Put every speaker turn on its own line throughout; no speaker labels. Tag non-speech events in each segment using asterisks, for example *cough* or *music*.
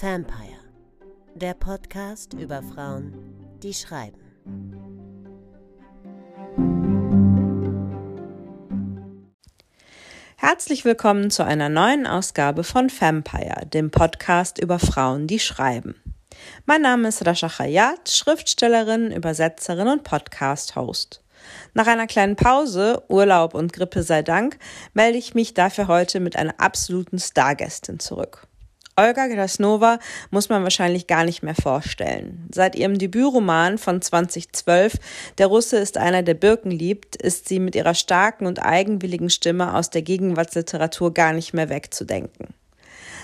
Vampire, der Podcast über Frauen, die schreiben.
Herzlich willkommen zu einer neuen Ausgabe von Vampire, dem Podcast über Frauen, die schreiben. Mein Name ist Rasha Khayat, Schriftstellerin, Übersetzerin und Podcast-Host. Nach einer kleinen Pause, Urlaub und Grippe sei Dank, melde ich mich dafür heute mit einer absoluten Stargästin zurück. Olga Krasnova muss man wahrscheinlich gar nicht mehr vorstellen. Seit ihrem Debütroman von 2012 Der Russe ist einer, der Birken liebt, ist sie mit ihrer starken und eigenwilligen Stimme aus der Gegenwartsliteratur gar nicht mehr wegzudenken.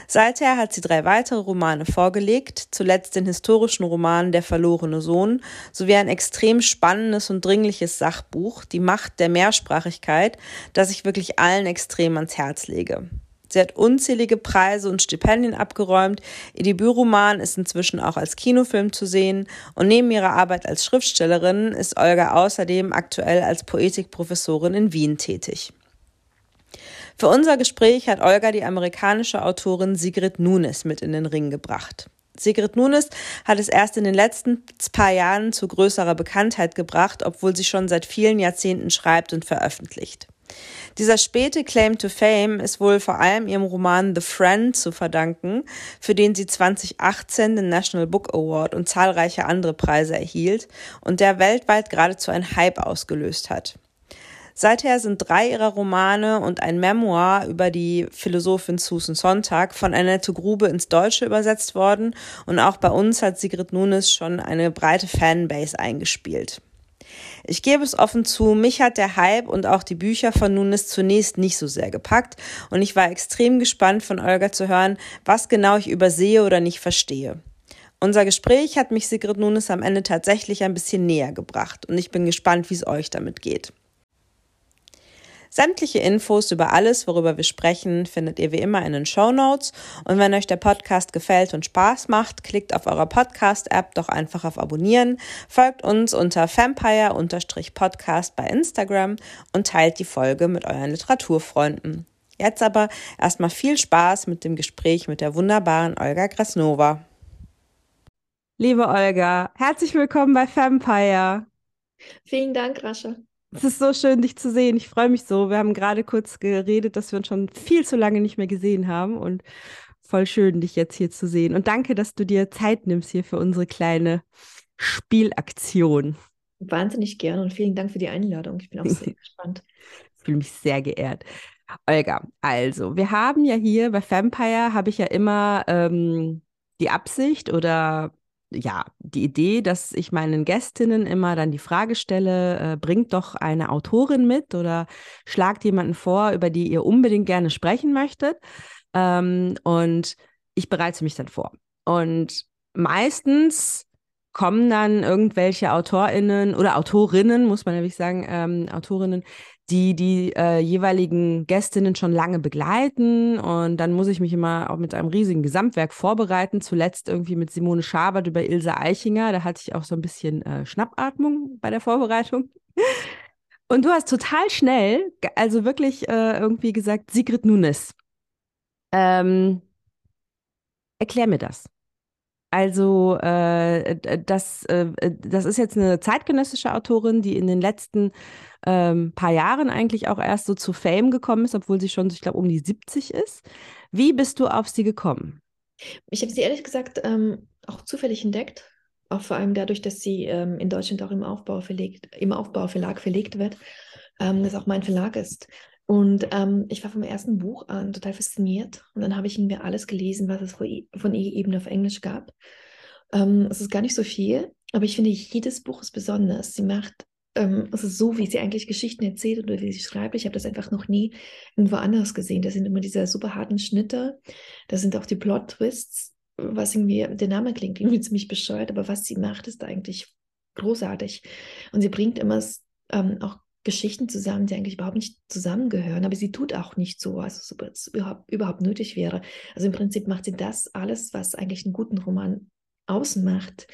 Seither hat sie drei weitere Romane vorgelegt, zuletzt den historischen Roman Der verlorene Sohn sowie ein extrem spannendes und dringliches Sachbuch Die Macht der Mehrsprachigkeit, das ich wirklich allen extrem ans Herz lege. Sie hat unzählige Preise und Stipendien abgeräumt. Ihr Debütroman ist inzwischen auch als Kinofilm zu sehen. Und neben ihrer Arbeit als Schriftstellerin ist Olga außerdem aktuell als Poetikprofessorin in Wien tätig. Für unser Gespräch hat Olga die amerikanische Autorin Sigrid Nunes mit in den Ring gebracht. Sigrid Nunes hat es erst in den letzten paar Jahren zu größerer Bekanntheit gebracht, obwohl sie schon seit vielen Jahrzehnten schreibt und veröffentlicht. Dieser späte Claim to Fame ist wohl vor allem ihrem Roman The Friend zu verdanken, für den sie 2018 den National Book Award und zahlreiche andere Preise erhielt und der weltweit geradezu ein Hype ausgelöst hat. Seither sind drei ihrer Romane und ein Memoir über die Philosophin Susan Sontag von Annette Grube ins Deutsche übersetzt worden und auch bei uns hat Sigrid Nunes schon eine breite Fanbase eingespielt. Ich gebe es offen zu, mich hat der Hype und auch die Bücher von Nunes zunächst nicht so sehr gepackt und ich war extrem gespannt von Olga zu hören, was genau ich übersehe oder nicht verstehe. Unser Gespräch hat mich Sigrid Nunes am Ende tatsächlich ein bisschen näher gebracht und ich bin gespannt, wie es euch damit geht. Sämtliche Infos über alles, worüber wir sprechen, findet ihr wie immer in den Show Notes. Und wenn euch der Podcast gefällt und Spaß macht, klickt auf eurer Podcast-App doch einfach auf Abonnieren, folgt uns unter Vampire-Podcast bei Instagram und teilt die Folge mit euren Literaturfreunden. Jetzt aber erstmal viel Spaß mit dem Gespräch mit der wunderbaren Olga Krasnova. Liebe Olga, herzlich willkommen bei Vampire.
Vielen Dank, Rascha.
Es ist so schön, dich zu sehen. Ich freue mich so. Wir haben gerade kurz geredet, dass wir uns schon viel zu lange nicht mehr gesehen haben und voll schön, dich jetzt hier zu sehen. Und danke, dass du dir Zeit nimmst hier für unsere kleine Spielaktion.
Wahnsinnig gerne und vielen Dank für die Einladung. Ich bin auch sehr *laughs* gespannt.
Ich fühle mich sehr geehrt. Olga, also, wir haben ja hier bei Vampire, habe ich ja immer ähm, die Absicht oder ja, die Idee, dass ich meinen Gästinnen immer dann die Frage stelle, äh, bringt doch eine Autorin mit oder schlagt jemanden vor, über die ihr unbedingt gerne sprechen möchtet. Ähm, und ich bereite mich dann vor. Und meistens kommen dann irgendwelche AutorInnen oder Autorinnen, muss man nämlich sagen, ähm, Autorinnen, die die äh, jeweiligen Gästinnen schon lange begleiten. Und dann muss ich mich immer auch mit einem riesigen Gesamtwerk vorbereiten. Zuletzt irgendwie mit Simone Schabert über Ilse Eichinger. Da hatte ich auch so ein bisschen äh, Schnappatmung bei der Vorbereitung. *laughs* Und du hast total schnell, also wirklich äh, irgendwie gesagt, Sigrid Nunes. Ähm, erklär mir das. Also äh, das, äh, das ist jetzt eine zeitgenössische Autorin, die in den letzten ähm, paar Jahren eigentlich auch erst so zu Fame gekommen ist, obwohl sie schon, ich glaube, um die 70 ist. Wie bist du auf sie gekommen?
Ich habe sie ehrlich gesagt ähm, auch zufällig entdeckt, auch vor allem dadurch, dass sie ähm, in Deutschland auch im Aufbau verlegt, im Aufbauverlag verlegt wird, ähm, das auch mein Verlag ist. Und ähm, ich war vom ersten Buch an total fasziniert. Und dann habe ich mir alles gelesen, was es von ihr eben auf Englisch gab. Ähm, es ist gar nicht so viel, aber ich finde, jedes Buch ist besonders. Sie macht, ähm, es ist so, wie sie eigentlich Geschichten erzählt oder wie sie schreibt. Ich habe das einfach noch nie irgendwo anders gesehen. Das sind immer diese super harten Schnitte. Das sind auch die Plot-Twists, was irgendwie, der Name klingt irgendwie *laughs* ziemlich bescheuert, aber was sie macht, ist eigentlich großartig. Und sie bringt immer ähm, auch Geschichten zusammen, die eigentlich überhaupt nicht zusammengehören, aber sie tut auch nicht so, als es überhaupt, überhaupt nötig wäre. Also im Prinzip macht sie das alles, was eigentlich einen guten Roman ausmacht.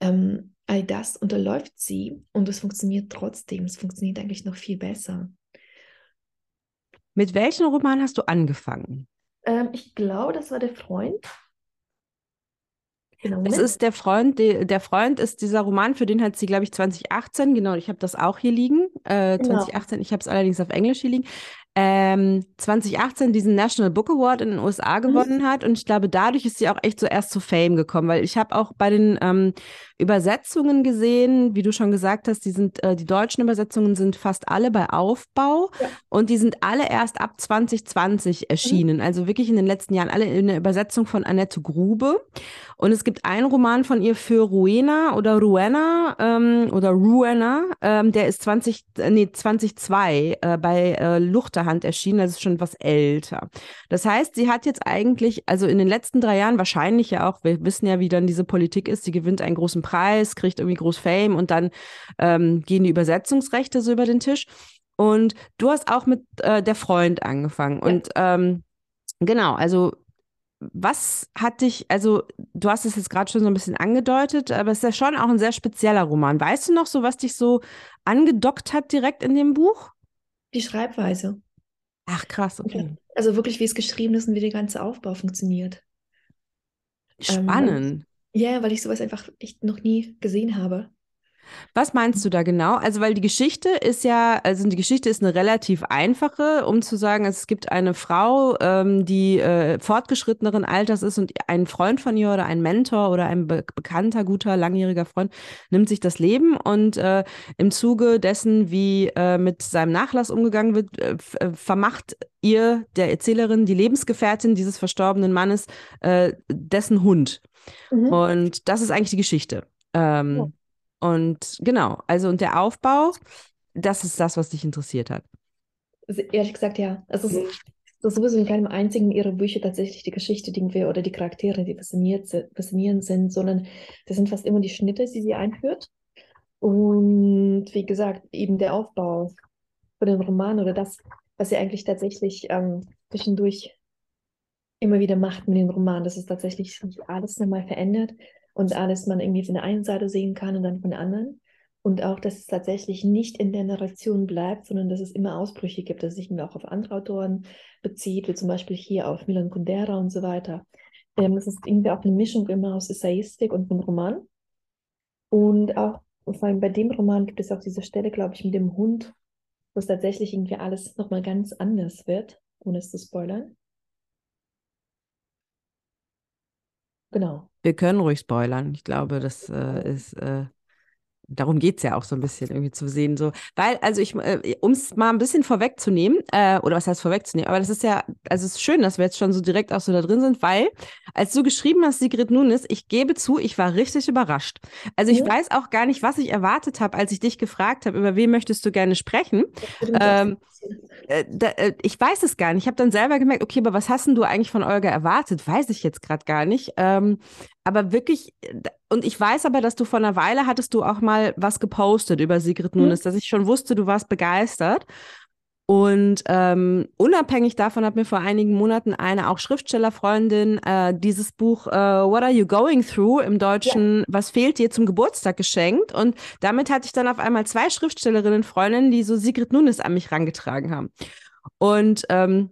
Ähm, all das unterläuft sie und es funktioniert trotzdem. Es funktioniert eigentlich noch viel besser.
Mit welchem Roman hast du angefangen?
Ähm, ich glaube, das war der Freund. Genau,
Es ist der Freund, de, der Freund ist dieser Roman, für den hat sie, glaube ich, 2018, genau, ich habe das auch hier liegen, äh,
Genau.
2018, ich habe es allerdings auf Englisch hier liegen, ähm, 2018 diesen National Book Award in den USA
Mhm.
gewonnen hat und ich glaube, dadurch ist sie auch echt so erst zu Fame gekommen, weil ich habe auch bei den ähm, Übersetzungen gesehen, wie du schon gesagt hast, die sind, äh, die deutschen Übersetzungen sind fast alle bei Aufbau
Ja.
und die sind alle erst ab 2020 erschienen, also wirklich in den letzten Jahren, alle in der Übersetzung von Annette Grube. Und es gibt einen Roman von ihr für Ruena oder Ruena ähm, oder Ruena, ähm, der ist 20, äh, nee, 2002 äh, bei äh, Luchterhand erschienen, das ist schon etwas älter. Das heißt, sie hat jetzt eigentlich, also in den letzten drei Jahren wahrscheinlich ja auch, wir wissen ja, wie dann diese Politik ist, sie gewinnt einen großen Preis, kriegt irgendwie groß Fame und dann ähm, gehen die Übersetzungsrechte so über den Tisch. Und du hast auch mit äh, der Freund angefangen. Und ähm, genau, also was hat dich, also du hast es jetzt gerade schon so ein bisschen angedeutet, aber es ist ja schon auch ein sehr spezieller Roman. Weißt du noch so, was dich so angedockt hat direkt in dem Buch?
Die Schreibweise.
Ach krass, okay.
Also wirklich, wie es geschrieben ist und wie der ganze Aufbau funktioniert. Ähm, Ja, weil ich sowas einfach echt noch nie gesehen habe.
Was meinst du da genau? Also, weil die Geschichte ist ja, also die Geschichte ist eine relativ einfache, um zu sagen, es gibt eine Frau, ähm, die äh, fortgeschritteneren Alters ist und ein Freund von ihr oder ein Mentor oder ein be bekannter, guter, langjähriger Freund nimmt sich das Leben und äh, im Zuge dessen, wie äh, mit seinem Nachlass umgegangen wird, äh, äh, vermacht ihr, der Erzählerin, die Lebensgefährtin dieses verstorbenen Mannes, äh, dessen Hund.
Mhm.
Und das ist eigentlich die Geschichte. Ähm,
Ja.
Und genau, also und der Aufbau, das ist das, was dich interessiert hat.
Ehrlich gesagt, ja. Es ist, das ist sowieso in keinem einzigen ihrer Bücher tatsächlich die Geschichte, die wir oder die Charaktere, die faszinierend sind, sondern das sind fast immer die Schnitte, die sie einführt. Und wie gesagt, eben der Aufbau für den Roman oder das, was sie eigentlich tatsächlich ähm, zwischendurch immer wieder macht mit dem Roman, dass es tatsächlich sich alles nochmal verändert und alles man irgendwie von der einen Seite sehen kann und dann von der anderen. Und auch, dass es tatsächlich nicht in der Narration bleibt, sondern dass es immer Ausbrüche gibt, dass sich irgendwie auch auf andere Autoren bezieht, wie zum Beispiel hier auf Milan Kundera und so weiter. Ähm, es ist irgendwie auch eine Mischung immer aus Essayistik und einem Roman. Und auch, vor allem bei dem Roman gibt es auch diese Stelle, glaube ich, mit dem Hund, wo es tatsächlich irgendwie alles nochmal ganz anders wird, ohne es zu spoilern. Genau.
Wir können ruhig spoilern. Ich glaube, das äh, ist, äh, darum geht es ja auch so ein bisschen irgendwie zu sehen. So. Weil, also ich, äh, um es mal ein bisschen vorwegzunehmen, äh, oder was heißt vorwegzunehmen, aber das ist ja, also es ist schön, dass wir jetzt schon so direkt auch so da drin sind, weil, als du geschrieben hast, Sigrid Nunes, ich gebe zu, ich war richtig überrascht. Also ich
Mhm.
weiß auch gar nicht, was ich erwartet habe, als ich dich gefragt habe, über wen möchtest du gerne sprechen. Ähm. Äh, da, äh, ich weiß es gar nicht. Ich habe dann selber gemerkt, okay, aber was hast denn du eigentlich von Olga erwartet? Weiß ich jetzt gerade gar nicht. Ähm, aber wirklich, äh, und ich weiß aber, dass du vor einer Weile hattest du auch mal was gepostet über Sigrid
Mhm.
Nunes, dass ich schon wusste, du warst begeistert. Und ähm, unabhängig davon hat mir vor einigen Monaten eine auch Schriftstellerfreundin äh, dieses Buch äh, What Are You Going Through im Deutschen Was fehlt dir zum Geburtstag geschenkt. Und damit hatte ich dann auf einmal zwei Schriftstellerinnen, Freundinnen, die so Sigrid Nunes an mich rangetragen haben. Und ähm,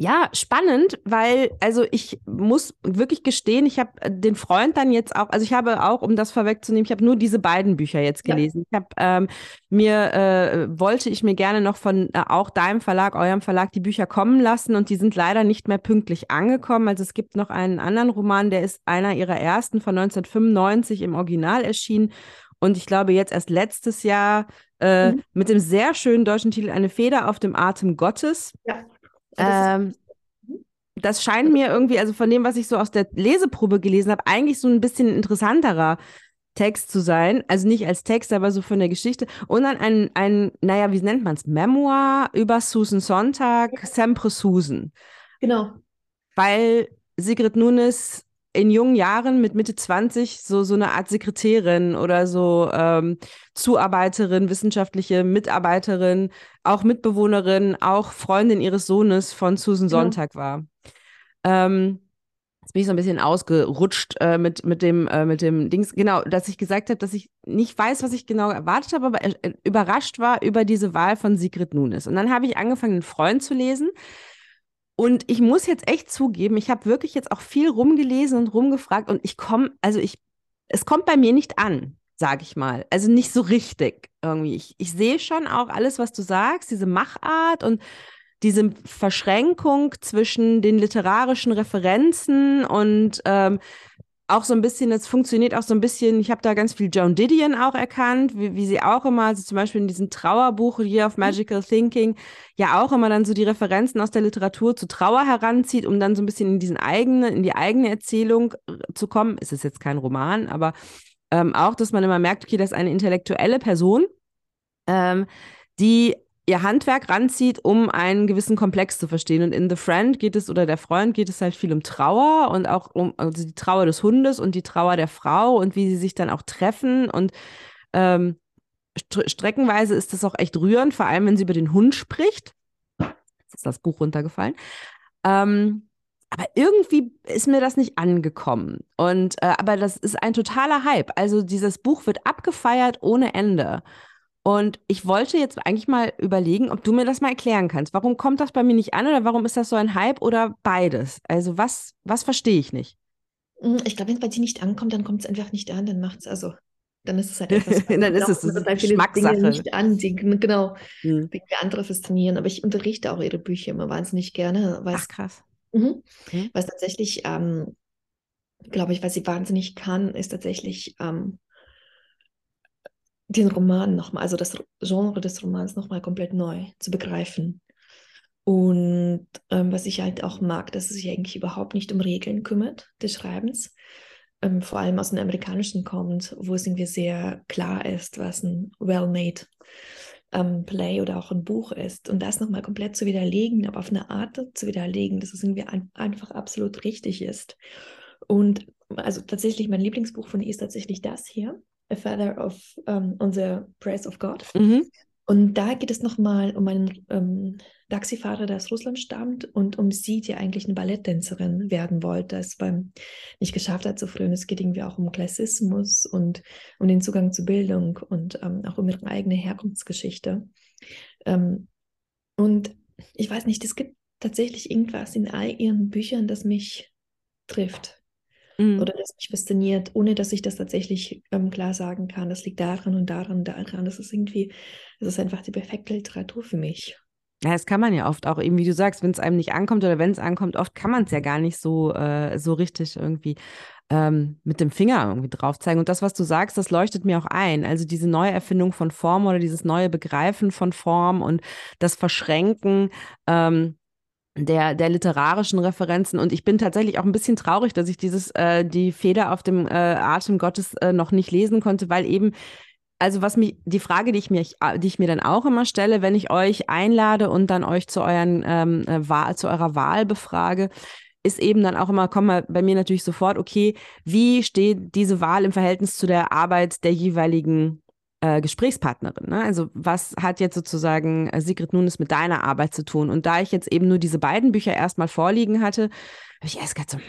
ja, spannend, weil, also ich muss wirklich gestehen, ich habe den Freund dann jetzt auch, also ich habe auch, um das vorwegzunehmen, ich habe nur diese beiden Bücher jetzt
Ja.
gelesen. Ich habe ähm, mir, äh, wollte ich mir gerne noch von äh, auch deinem Verlag, eurem Verlag, die Bücher kommen lassen und die sind leider nicht mehr pünktlich angekommen. Also es gibt noch einen anderen Roman, der ist einer ihrer ersten von 1995 im Original erschienen. Und ich glaube, jetzt erst letztes Jahr äh,
Mhm.
mit dem sehr schönen deutschen Titel Eine Feder auf dem Atem Gottes.
Ja.
Ähm, das scheint mir irgendwie, also von dem, was ich so aus der Leseprobe gelesen habe, eigentlich so ein bisschen interessanterer Text zu sein. Also nicht als Text, aber so von der Geschichte. Und dann ein, ein naja, wie nennt man es? Memoir über Susan Sonntag, Sempre Susan.
Genau.
Weil Sigrid Nunes in jungen Jahren mit Mitte 20 so, so eine Art Sekretärin oder so ähm, Zuarbeiterin, wissenschaftliche Mitarbeiterin, auch Mitbewohnerin, auch Freundin ihres Sohnes von Susan. Sonntag war. Ähm, jetzt bin ich so ein bisschen ausgerutscht äh, mit, mit, dem, äh, mit dem Dings, genau, dass ich gesagt habe, dass ich nicht weiß, was ich genau erwartet habe, aber äh, überrascht war über diese Wahl von Sigrid Nunes. Und dann habe ich angefangen, einen Freund zu lesen. Und ich muss jetzt echt zugeben, ich habe wirklich jetzt auch viel rumgelesen und rumgefragt und ich komme, also ich, es kommt bei mir nicht an, sage ich mal. Also nicht so richtig irgendwie. Ich, ich sehe schon auch alles, was du sagst, diese Machart und diese Verschränkung zwischen den literarischen Referenzen und ähm, auch so ein bisschen, es funktioniert auch so ein bisschen, ich habe da ganz viel Joan Didion auch erkannt, wie, wie sie auch immer, also zum Beispiel in diesem Trauerbuch Year of Magical Thinking, ja auch immer dann so die Referenzen aus der Literatur zu Trauer heranzieht, um dann so ein bisschen in diesen eigenen, in die eigene Erzählung äh, zu kommen. Es ist jetzt kein Roman, aber ähm, auch, dass man immer merkt, okay, das ist eine intellektuelle Person, ähm, die ihr Handwerk ranzieht, um einen gewissen Komplex zu verstehen. Und in The Friend geht es, oder der Freund geht es halt viel um Trauer und auch um also die Trauer des Hundes und die Trauer der Frau und wie sie sich dann auch treffen. Und ähm, streckenweise ist das auch echt rührend, vor allem wenn sie über den Hund spricht. Jetzt ist das Buch runtergefallen. Ähm, aber irgendwie ist mir das nicht angekommen. Und äh, aber das ist ein totaler Hype. Also dieses Buch wird abgefeiert ohne Ende. Und ich wollte jetzt eigentlich mal überlegen, ob du mir das mal erklären kannst. Warum kommt das bei mir nicht an oder warum ist das so ein Hype oder beides? Also was, was verstehe ich nicht?
Hm, ich glaube, wenn es bei dir nicht ankommt, dann kommt es einfach nicht an, dann macht es also. Dann ist es halt etwas. *laughs*
dann ist es das
bei Geschmackssache. Dinge nicht an, die, genau, hm. die andere faszinieren. Aber ich unterrichte auch ihre Bücher immer wahnsinnig gerne.
Ach, krass.
Mhm. Hm. Was tatsächlich, ähm, glaube ich, was sie wahnsinnig kann, ist tatsächlich ähm, den Roman nochmal, also das Genre des Romans nochmal komplett neu zu begreifen. Und ähm, was ich halt auch mag, dass es sich eigentlich überhaupt nicht um Regeln kümmert des Schreibens, ähm, vor allem aus dem Amerikanischen kommt, wo es irgendwie sehr klar ist, was ein well-made ähm, Play oder auch ein Buch ist. Und das nochmal komplett zu widerlegen, aber auf eine Art zu widerlegen, dass es irgendwie ein, einfach absolut richtig ist. Und also tatsächlich mein Lieblingsbuch von ihr ist tatsächlich das hier. A Feather of um, on the Praise of God. Mhm. Und da geht es nochmal um einen ähm, Taxifahrer, der aus Russland stammt und um sie, die eigentlich eine Balletttänzerin werden wollte, es beim nicht geschafft hat zu früh. Und es geht irgendwie auch um Klassismus und um den Zugang zur Bildung und ähm, auch um ihre eigene Herkunftsgeschichte. Ähm, und ich weiß nicht, es gibt tatsächlich irgendwas in all ihren Büchern, das mich trifft mhm. oder das mich fasziniert, ohne dass ich das tatsächlich ähm, klar sagen kann. Das liegt daran und daran und daran. Das ist irgendwie, das ist einfach die perfekte Literatur für mich.
Ja, das kann man ja oft auch eben, wie du sagst, wenn es einem nicht ankommt oder wenn es ankommt, oft kann man es ja gar nicht so, äh, so richtig irgendwie ähm, mit dem Finger irgendwie drauf zeigen. Und das, was du sagst, das leuchtet mir auch ein. Also diese neue Erfindung von Form oder dieses neue Begreifen von Form und das Verschränken. Ähm, der, der literarischen Referenzen. Und ich bin tatsächlich auch ein bisschen traurig, dass ich dieses, äh, die Feder auf dem äh, Atem Gottes äh, noch nicht lesen konnte, weil eben, also was mich, die Frage, die ich mir, die ich mir dann auch immer stelle, wenn ich euch einlade und dann euch zu euren ähm, äh, Wahl, zu eurer Wahl befrage, ist eben dann auch immer, kommt mal bei mir natürlich sofort, okay, wie steht diese Wahl im Verhältnis zu der Arbeit der jeweiligen äh, Gesprächspartnerin. Ne? Also was hat jetzt sozusagen äh, Sigrid Nunes mit deiner Arbeit zu tun? Und da ich jetzt eben nur diese beiden Bücher erstmal vorliegen hatte, habe ich erst gedacht so, aber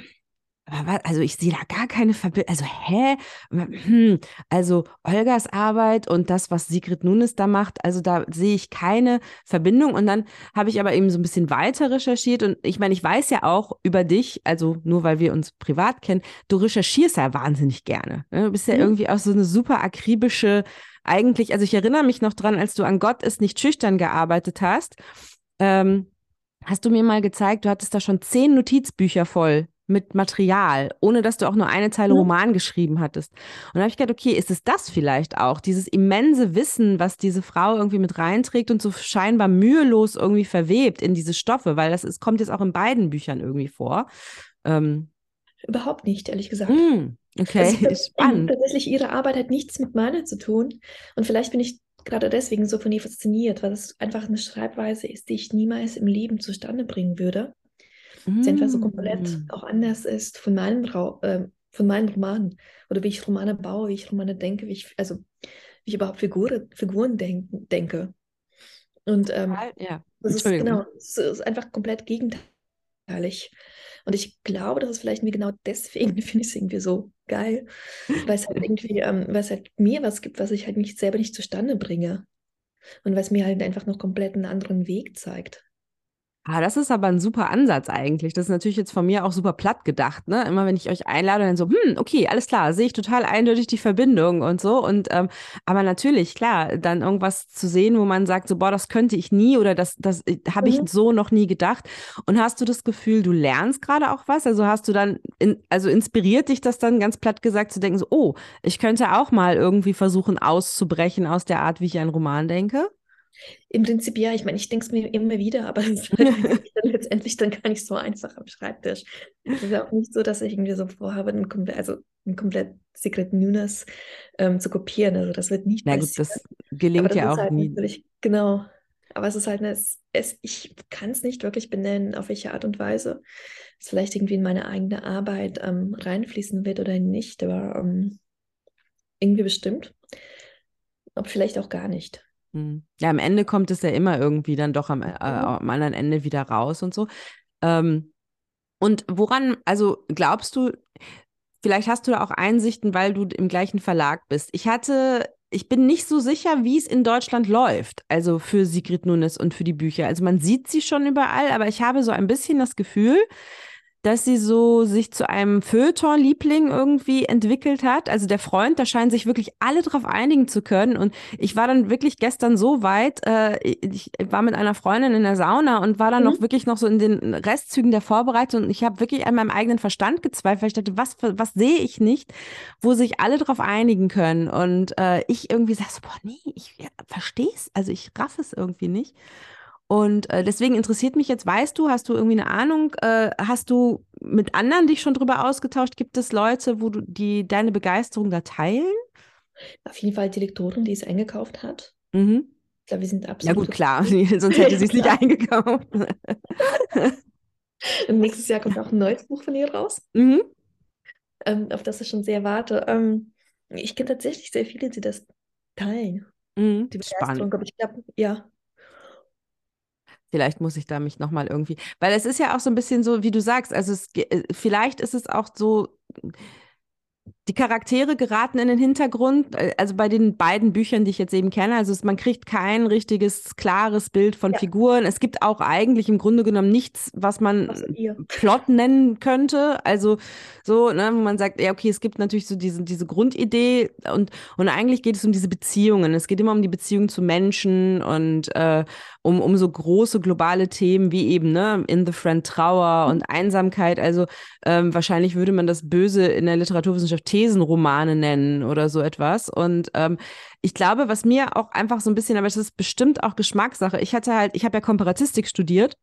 also ich sehe da gar keine Verbindung. Also, hä? Hm. Also Olgas Arbeit und das, was Sigrid Nunes da macht, also da sehe ich keine Verbindung. Und dann habe ich aber eben so ein bisschen weiter recherchiert. Und ich meine, ich weiß ja auch über dich, also nur weil wir uns privat kennen, du recherchierst ja wahnsinnig gerne. Ne? Du bist ja mhm. irgendwie auch so eine super akribische eigentlich, also ich erinnere mich noch dran, als du an Gott ist nicht schüchtern gearbeitet hast, ähm, hast du mir mal gezeigt, du hattest da schon zehn Notizbücher voll mit Material, ohne dass du auch nur eine Zeile mhm. Roman geschrieben hattest. Und da habe ich gedacht, okay, ist es das vielleicht auch? Dieses immense Wissen, was diese Frau irgendwie mit reinträgt und so scheinbar mühelos irgendwie verwebt in diese Stoffe, weil das ist, kommt jetzt auch in beiden Büchern irgendwie vor. Ähm,
Überhaupt nicht, ehrlich gesagt. Mm,
okay, also, *laughs* spannend.
Tatsächlich, ihre Arbeit hat nichts mit meiner zu tun. Und vielleicht bin ich gerade deswegen so von ihr fasziniert, weil es einfach eine Schreibweise ist, die ich niemals im Leben zustande bringen würde. Mm. Einfach so komplett auch anders ist von meinen, äh, von meinen Romanen. Oder wie ich Romane baue, wie ich Romane denke, wie ich, also wie ich überhaupt Figur, Figuren denk, denke. Und ähm, ja. das ist genau, es ist einfach komplett gegenteilig. Und ich glaube, das ist vielleicht mir genau deswegen, *laughs* finde ich es irgendwie so geil, weil es halt irgendwie, ähm, weil es halt mir was gibt, was ich halt nicht selber nicht zustande bringe. Und was mir halt einfach noch komplett einen anderen Weg zeigt.
Ah, das ist aber ein super Ansatz eigentlich. Das ist natürlich jetzt von mir auch super platt gedacht, ne? Immer wenn ich euch einlade, dann so, hm, okay, alles klar, sehe ich total eindeutig die Verbindung und so. Und ähm, aber natürlich, klar, dann irgendwas zu sehen, wo man sagt, so, boah, das könnte ich nie oder das, das äh, habe ich
Mhm.
so noch nie gedacht. Und hast du das Gefühl, du lernst gerade auch was? Also hast du dann, in, also inspiriert dich das dann ganz platt gesagt zu denken, so, oh, ich könnte auch mal irgendwie versuchen auszubrechen aus der Art, wie ich einen Roman denke?
Im Prinzip ja, ich meine, ich denke es mir immer wieder, aber es ist halt *laughs* dann letztendlich dann gar nicht so einfach am Schreibtisch. Es ist ja auch nicht so, dass ich irgendwie so vorhabe, ein komplett, also ein komplett Secret Newness ähm, zu kopieren. Also das wird nicht
Na gut, das gelingt
das
ja auch
halt
nie.
genau. Aber es ist halt, eine, es, es, ich kann es nicht wirklich benennen, auf welche Art und Weise es vielleicht irgendwie in meine eigene Arbeit ähm, reinfließen wird oder nicht, aber ähm, irgendwie bestimmt. Aber vielleicht auch gar nicht.
Hm. Ja, am Ende kommt es ja immer irgendwie dann doch am, äh, am anderen Ende wieder raus und so. Ähm, und woran, also glaubst du, vielleicht hast du da auch Einsichten, weil du im gleichen Verlag bist. Ich hatte, ich bin nicht so sicher, wie es in Deutschland läuft, also für Sigrid Nunes und für die Bücher. Also man sieht sie schon überall, aber ich habe so ein bisschen das Gefühl, dass sie so sich zu einem Feuilleton-Liebling irgendwie entwickelt hat. Also der Freund, da scheinen sich wirklich alle drauf einigen zu können. Und ich war dann wirklich gestern so weit, äh, ich war mit einer Freundin in der Sauna und war dann
Mhm.
noch wirklich noch so in den Restzügen der Vorbereitung. Und ich habe wirklich an meinem eigenen Verstand gezweifelt. Ich dachte, was, was sehe ich nicht, wo sich alle drauf einigen können. Und äh, ich irgendwie sag so, boah, nee, ich ja, verstehe es. Also ich raff es irgendwie nicht. Und äh, deswegen interessiert mich jetzt, weißt du, hast du irgendwie eine Ahnung, äh, hast du mit anderen dich schon drüber ausgetauscht? Gibt es Leute, wo du die deine Begeisterung da teilen?
Auf jeden Fall die Lektorin, die es eingekauft hat.
Mhm.
Ich glaube, wir sind
Ja
absolut.
gut, klar, *laughs* sonst hätte sie es nicht eingekauft. *laughs*
Und nächstes Jahr kommt auch ein neues Buch von ihr raus,
mhm.
ähm, auf das ich schon sehr warte. Ähm, ich kenne tatsächlich sehr viele, die das teilen.
Mhm.
Die
Spannend.
Begeisterung, aber ich glaube, ja.
Vielleicht muss ich da mich nochmal irgendwie, weil es ist ja auch so ein bisschen so, wie du sagst, also es, äh, vielleicht ist es auch so, die Charaktere geraten in den Hintergrund, äh, also bei den beiden Büchern, die ich jetzt eben kenne, also man kriegt kein richtiges, klares Bild von
Ja.
Figuren. Es gibt auch eigentlich im Grunde genommen nichts, was man. Plot nennen könnte. Also so, ne, wo man sagt, ja, okay, es gibt natürlich so diese, diese Grundidee und, und eigentlich geht es um diese Beziehungen. Es geht immer um die Beziehung zu Menschen und äh, um, um so große globale Themen wie eben, ne, In the Friend Trauer und Einsamkeit. Also ähm, wahrscheinlich würde man das böse in der Literaturwissenschaft Thesenromane nennen oder so etwas. Und ähm, ich glaube, was mir auch einfach so ein bisschen, aber das ist bestimmt auch Geschmackssache. Ich hatte halt, ich habe ja Komparatistik studiert.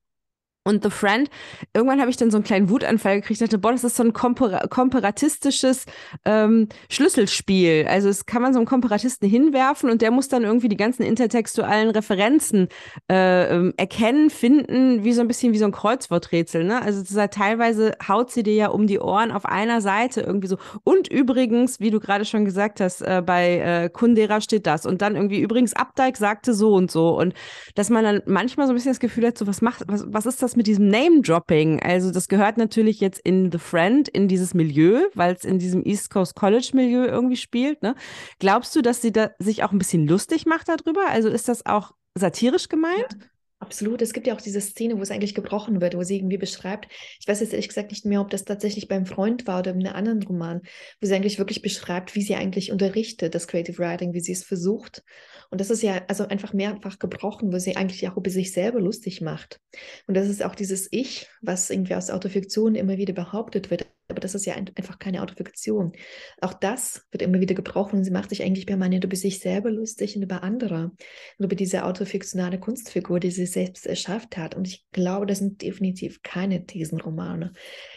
Und The Friend, irgendwann habe ich dann so einen kleinen Wutanfall gekriegt, dachte, boah, das ist so ein kompara komparatistisches ähm, Schlüsselspiel. Also es kann man so einem Komparatisten hinwerfen und der muss dann irgendwie die ganzen intertextuellen Referenzen äh, ähm, erkennen, finden, wie so ein bisschen wie so ein Kreuzworträtsel. Ne? Also das halt teilweise haut sie dir ja um die Ohren auf einer Seite irgendwie so. Und übrigens, wie du gerade schon gesagt hast, äh, bei äh, Kundera steht das. Und dann irgendwie übrigens Abdijk sagte so und so. Und dass man dann manchmal so ein bisschen das Gefühl hat, so was macht, was, was ist das mit diesem Name-Dropping? Also das gehört natürlich jetzt in The Friend, in dieses Milieu, weil es in diesem East Coast College-Milieu irgendwie spielt. Ne? Glaubst du, dass sie da sich auch ein bisschen lustig macht darüber? Also ist das auch satirisch gemeint?
Absolut. Es gibt ja auch diese Szene, wo es eigentlich gebrochen wird, wo sie irgendwie beschreibt, ich weiß jetzt ehrlich gesagt nicht mehr, ob das tatsächlich beim Freund war oder in einem anderen Roman, wo sie eigentlich wirklich beschreibt, wie sie eigentlich unterrichtet, das Creative Writing, wie sie es versucht. Und das ist ja also einfach mehrfach gebrochen, wo sie eigentlich auch über sich selber lustig macht. Und das ist auch dieses Ich, was irgendwie aus Autofiktion immer wieder behauptet wird. Aber das ist ja ein, einfach keine Autofiktion. Auch das wird immer wieder gebrochen und sie macht sich eigentlich permanent über sich selber lustig und über andere. Und über diese autofiktionale Kunstfigur, die sie selbst erschafft hat. Und ich glaube, das sind definitiv keine Thesenromane.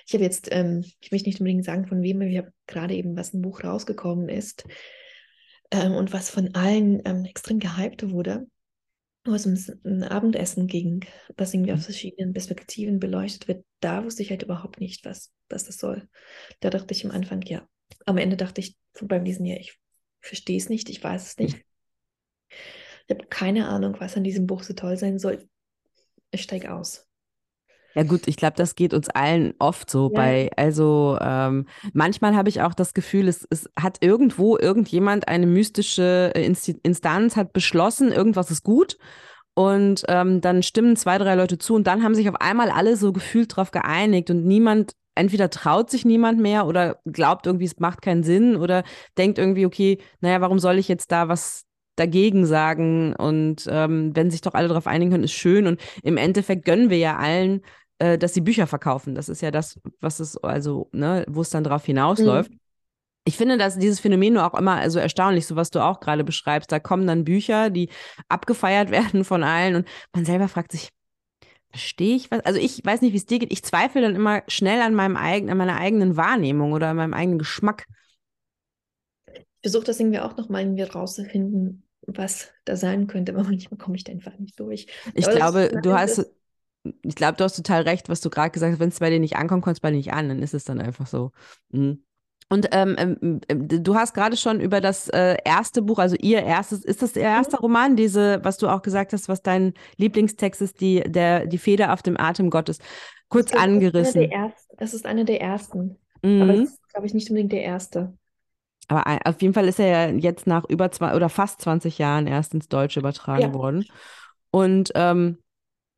Ich habe jetzt, ähm, ich möchte nicht unbedingt sagen, von wem, aber ich habe gerade eben, was ein Buch rausgekommen ist ähm, und was von allen ähm, extrem gehypt wurde, wo es ums ein Abendessen ging, was irgendwie aus verschiedenen Perspektiven beleuchtet wird. Da wusste ich halt überhaupt nicht, was, was das soll. Da dachte ich am Anfang, ja. Am Ende dachte ich beim Lesen, ja, ich verstehe es nicht, ich weiß es nicht. Ich habe keine Ahnung, was an diesem Buch so toll sein soll. Ich steige aus.
Ja gut, ich glaube, das geht uns allen oft so
Ja.
bei, also ähm, manchmal habe ich auch das Gefühl, es, es hat irgendwo irgendjemand eine mystische äh, Insti Instanz hat beschlossen, irgendwas ist gut und ähm, dann stimmen zwei, drei Leute zu und dann haben sich auf einmal alle so gefühlt drauf geeinigt und niemand, entweder traut sich niemand mehr oder glaubt irgendwie, es macht keinen Sinn oder denkt irgendwie, okay, naja, warum soll ich jetzt da was dagegen sagen und ähm, wenn sich doch alle darauf einigen können, ist schön und im Endeffekt gönnen wir ja allen, äh, dass sie Bücher verkaufen. Das ist ja das, was es also, ne, wo es dann drauf hinausläuft. Mhm. Ich finde, dass dieses Phänomen nur auch immer so also erstaunlich, so was du auch gerade beschreibst. Da kommen dann Bücher, die abgefeiert *laughs* werden von allen und man selber fragt sich, verstehe ich was? Also ich weiß nicht, wie es dir geht. Ich zweifle dann immer schnell an meinem eigenen, an meiner eigenen Wahrnehmung oder an meinem eigenen Geschmack.
Ich versuche das irgendwie auch nochmal irgendwie rauszufinden, was da sein könnte, aber manchmal komme ich da einfach nicht durch.
Ich aber glaube, du hast, ich glaube, du hast total recht, was du gerade gesagt hast. Wenn es bei dir nicht ankommt, kommt es bei dir nicht an, dann ist es dann einfach so. Mhm. Und ähm, ähm, ähm du hast gerade schon über das äh, erste Buch, also ihr erstes, ist das der mhm. erste Roman, diese, was du auch gesagt hast, was dein Lieblingstext ist, die, der, die Feder auf dem Atem Gottes, kurz das angerissen.
Es ist einer der ersten. Mhm. Aber es ist, glaube ich, nicht unbedingt der erste.
Aber auf jeden Fall ist er ja jetzt nach über zwei oder fast 20 Jahren erst ins Deutsche übertragen ja. worden. Und ähm,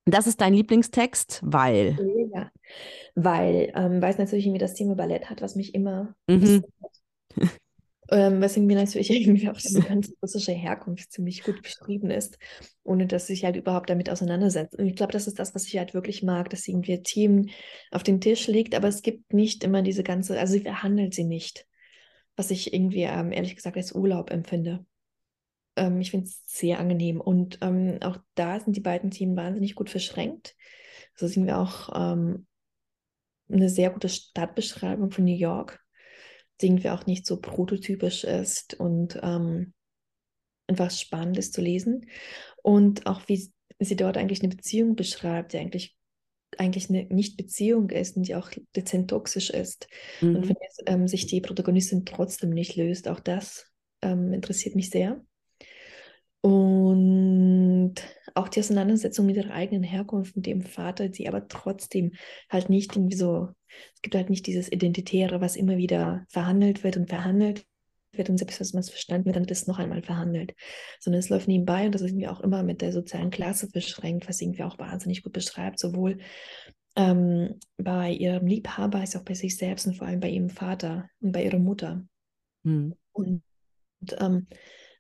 das ist dein Lieblingstext, weil.
Ja, weil, ähm, weil es natürlich irgendwie das Thema Ballett hat, was mich immer. Mhm. ähm, was irgendwie natürlich *laughs* irgendwie auch diese ganze russische Herkunft ziemlich gut beschrieben ist, ohne dass sich halt überhaupt damit auseinandersetzt. Und ich glaube, das ist das, was ich halt wirklich mag, dass irgendwie Themen auf den Tisch legt, aber es gibt nicht immer diese ganze, also sie verhandelt sie nicht was ich irgendwie ähm, ehrlich gesagt als Urlaub empfinde. Ähm, ich finde es sehr angenehm. Und ähm, auch da sind die beiden Themen wahnsinnig gut verschränkt. So sehen wir auch ähm, eine sehr gute Stadtbeschreibung von New York, die irgendwie auch nicht so prototypisch ist und ähm, einfach spannend ist zu lesen. Und auch wie sie dort eigentlich eine Beziehung beschreibt, die eigentlich eigentlich eine Nicht-Beziehung ist und die auch dezent toxisch ist. Mhm. Und wenn jetzt, ähm, sich die Protagonistin trotzdem nicht löst, auch das ähm, interessiert mich sehr. Und auch die Auseinandersetzung mit ihrer eigenen Herkunft und dem Vater, die aber trotzdem halt nicht irgendwie so, es gibt halt nicht dieses Identitäre, was immer wieder verhandelt wird und verhandelt wird und selbst wenn man es verstanden wird, dann wird es noch einmal verhandelt. Sondern es läuft nebenbei und das ist irgendwie auch immer mit der sozialen Klasse beschränkt, was irgendwie auch wahnsinnig gut beschreibt, sowohl ähm, bei ihrem Liebhaber als auch bei sich selbst und vor allem bei ihrem Vater und bei ihrer Mutter. Hm. Und, und ähm,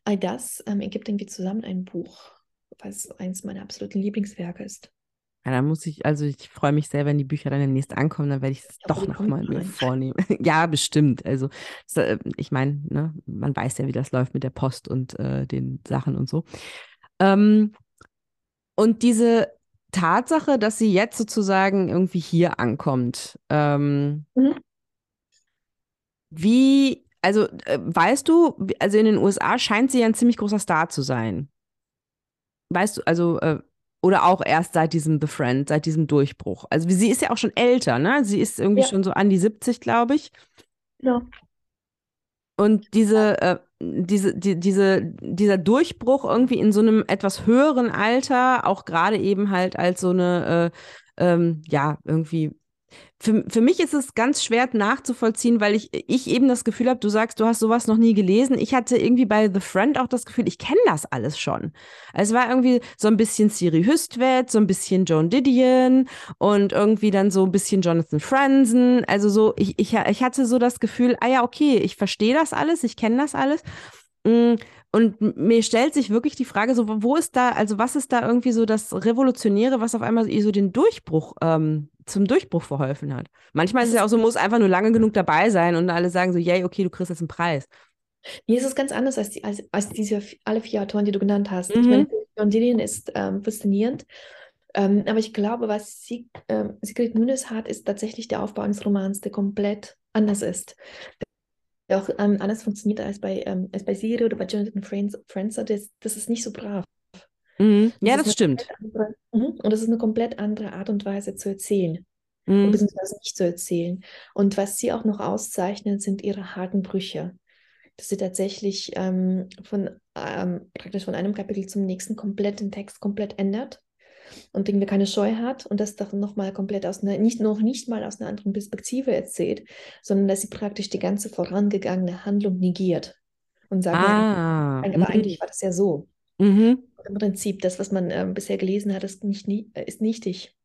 all das ähm, ergibt irgendwie zusammen ein Buch, was eins meiner absoluten Lieblingswerke ist.
Ja, dann muss ich, also ich freue mich sehr, wenn die Bücher dann demnächst ankommen, dann werde ich es doch nochmal mir vornehmen. *laughs* ja, bestimmt. Also äh, ich meine, ne, man weiß ja, wie das läuft mit der Post und äh, den Sachen und so. Ähm, und diese Tatsache, dass sie jetzt sozusagen irgendwie hier ankommt, ähm, mhm. wie, also äh, weißt du, also in den USA scheint sie ja ein ziemlich großer Star zu sein. Weißt du, also äh, oder auch erst seit diesem Befriend, seit diesem Durchbruch. Also sie ist ja auch schon älter, ne? Sie ist irgendwie ja. schon so an die 70, glaube ich.
Ja.
Und diese, äh, diese, die, diese, dieser Durchbruch irgendwie in so einem etwas höheren Alter, auch gerade eben halt als so eine, äh, ähm, ja, irgendwie für, für mich ist es ganz schwer nachzuvollziehen, weil ich, ich eben das Gefühl habe, du sagst, du hast sowas noch nie gelesen. Ich hatte irgendwie bei The Friend auch das Gefühl, ich kenne das alles schon. Es war irgendwie so ein bisschen Siri Hüstvedt, so ein bisschen Joan Didion und irgendwie dann so ein bisschen Jonathan Franzen. Also so, ich, ich, ich hatte so das Gefühl, ah ja, okay, ich verstehe das alles, ich kenne das alles. Und mir stellt sich wirklich die Frage, so, wo ist da, also was ist da irgendwie so das Revolutionäre, was auf einmal so den Durchbruch, ähm, zum Durchbruch verholfen hat? Manchmal ist es ja auch so, muss einfach nur lange genug dabei sein und alle sagen so, yay, okay, du kriegst jetzt einen Preis.
Nee, es ist ganz anders als, die, als, als diese alle vier Autoren, die du genannt hast. Mhm. Ich meine, John Dillian ist ähm, faszinierend, ähm, aber ich glaube, was Sie, ähm, Sigrid Nunes hat, ist tatsächlich der Aufbau eines Romans, der komplett anders ist auch ähm, anders funktioniert als bei, ähm, als bei Siri oder bei Jonathan Franzer. Das, das ist nicht so brav.
Mhm. Ja, das, das stimmt.
Andere, mhm. und das ist eine komplett andere Art und Weise zu erzählen. Mhm. Beziehungsweise nicht zu erzählen. Und was sie auch noch auszeichnet, sind ihre harten Brüche. Dass sie tatsächlich ähm, von ähm, praktisch von einem Kapitel zum nächsten komplett den Text komplett ändert und irgendwie keine Scheu hat und das doch nochmal komplett aus einer, nicht noch nicht mal aus einer anderen Perspektive erzählt, sondern dass sie praktisch die ganze vorangegangene Handlung negiert und sagt,
ah,
ja, aber mhm. eigentlich war das ja so.
Mhm.
Im Prinzip, das, was man ähm, bisher gelesen hat, ist, nicht, nie- äh, ist nichtig.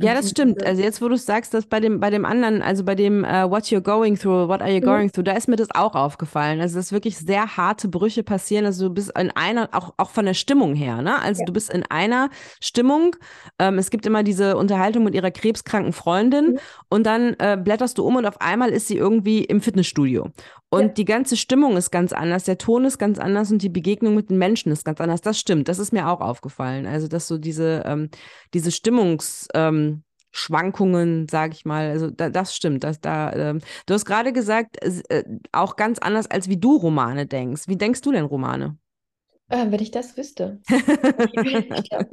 Ja, das stimmt. Also jetzt, wo du sagst, dass bei dem, bei dem anderen, also bei dem uh, What You're Going Through, What Are You
Mhm.
Going Through, da ist mir das auch aufgefallen. Also dass wirklich sehr harte Brüche passieren. Also du bist in einer, auch, auch von der Stimmung her, ne? Also
Ja.
du bist in einer Stimmung. Ähm, es gibt immer diese Unterhaltung mit ihrer krebskranken Freundin
Mhm.
und dann äh, blätterst du um und auf einmal ist sie irgendwie im Fitnessstudio. Und
Ja.
die ganze Stimmung ist ganz anders, der Ton ist ganz anders und die Begegnung mit den Menschen ist ganz anders. Das stimmt, das ist mir auch aufgefallen. Also, dass so diese, ähm, diese Stimmungs, ähm, Schwankungen, sage ich mal, also da, das stimmt. Dass da, ähm, du hast gerade gesagt, es, äh, auch ganz anders, als wie du Romane denkst. Wie denkst du denn Romane?
Ähm, wenn ich das wüsste. *laughs* Ich glaube,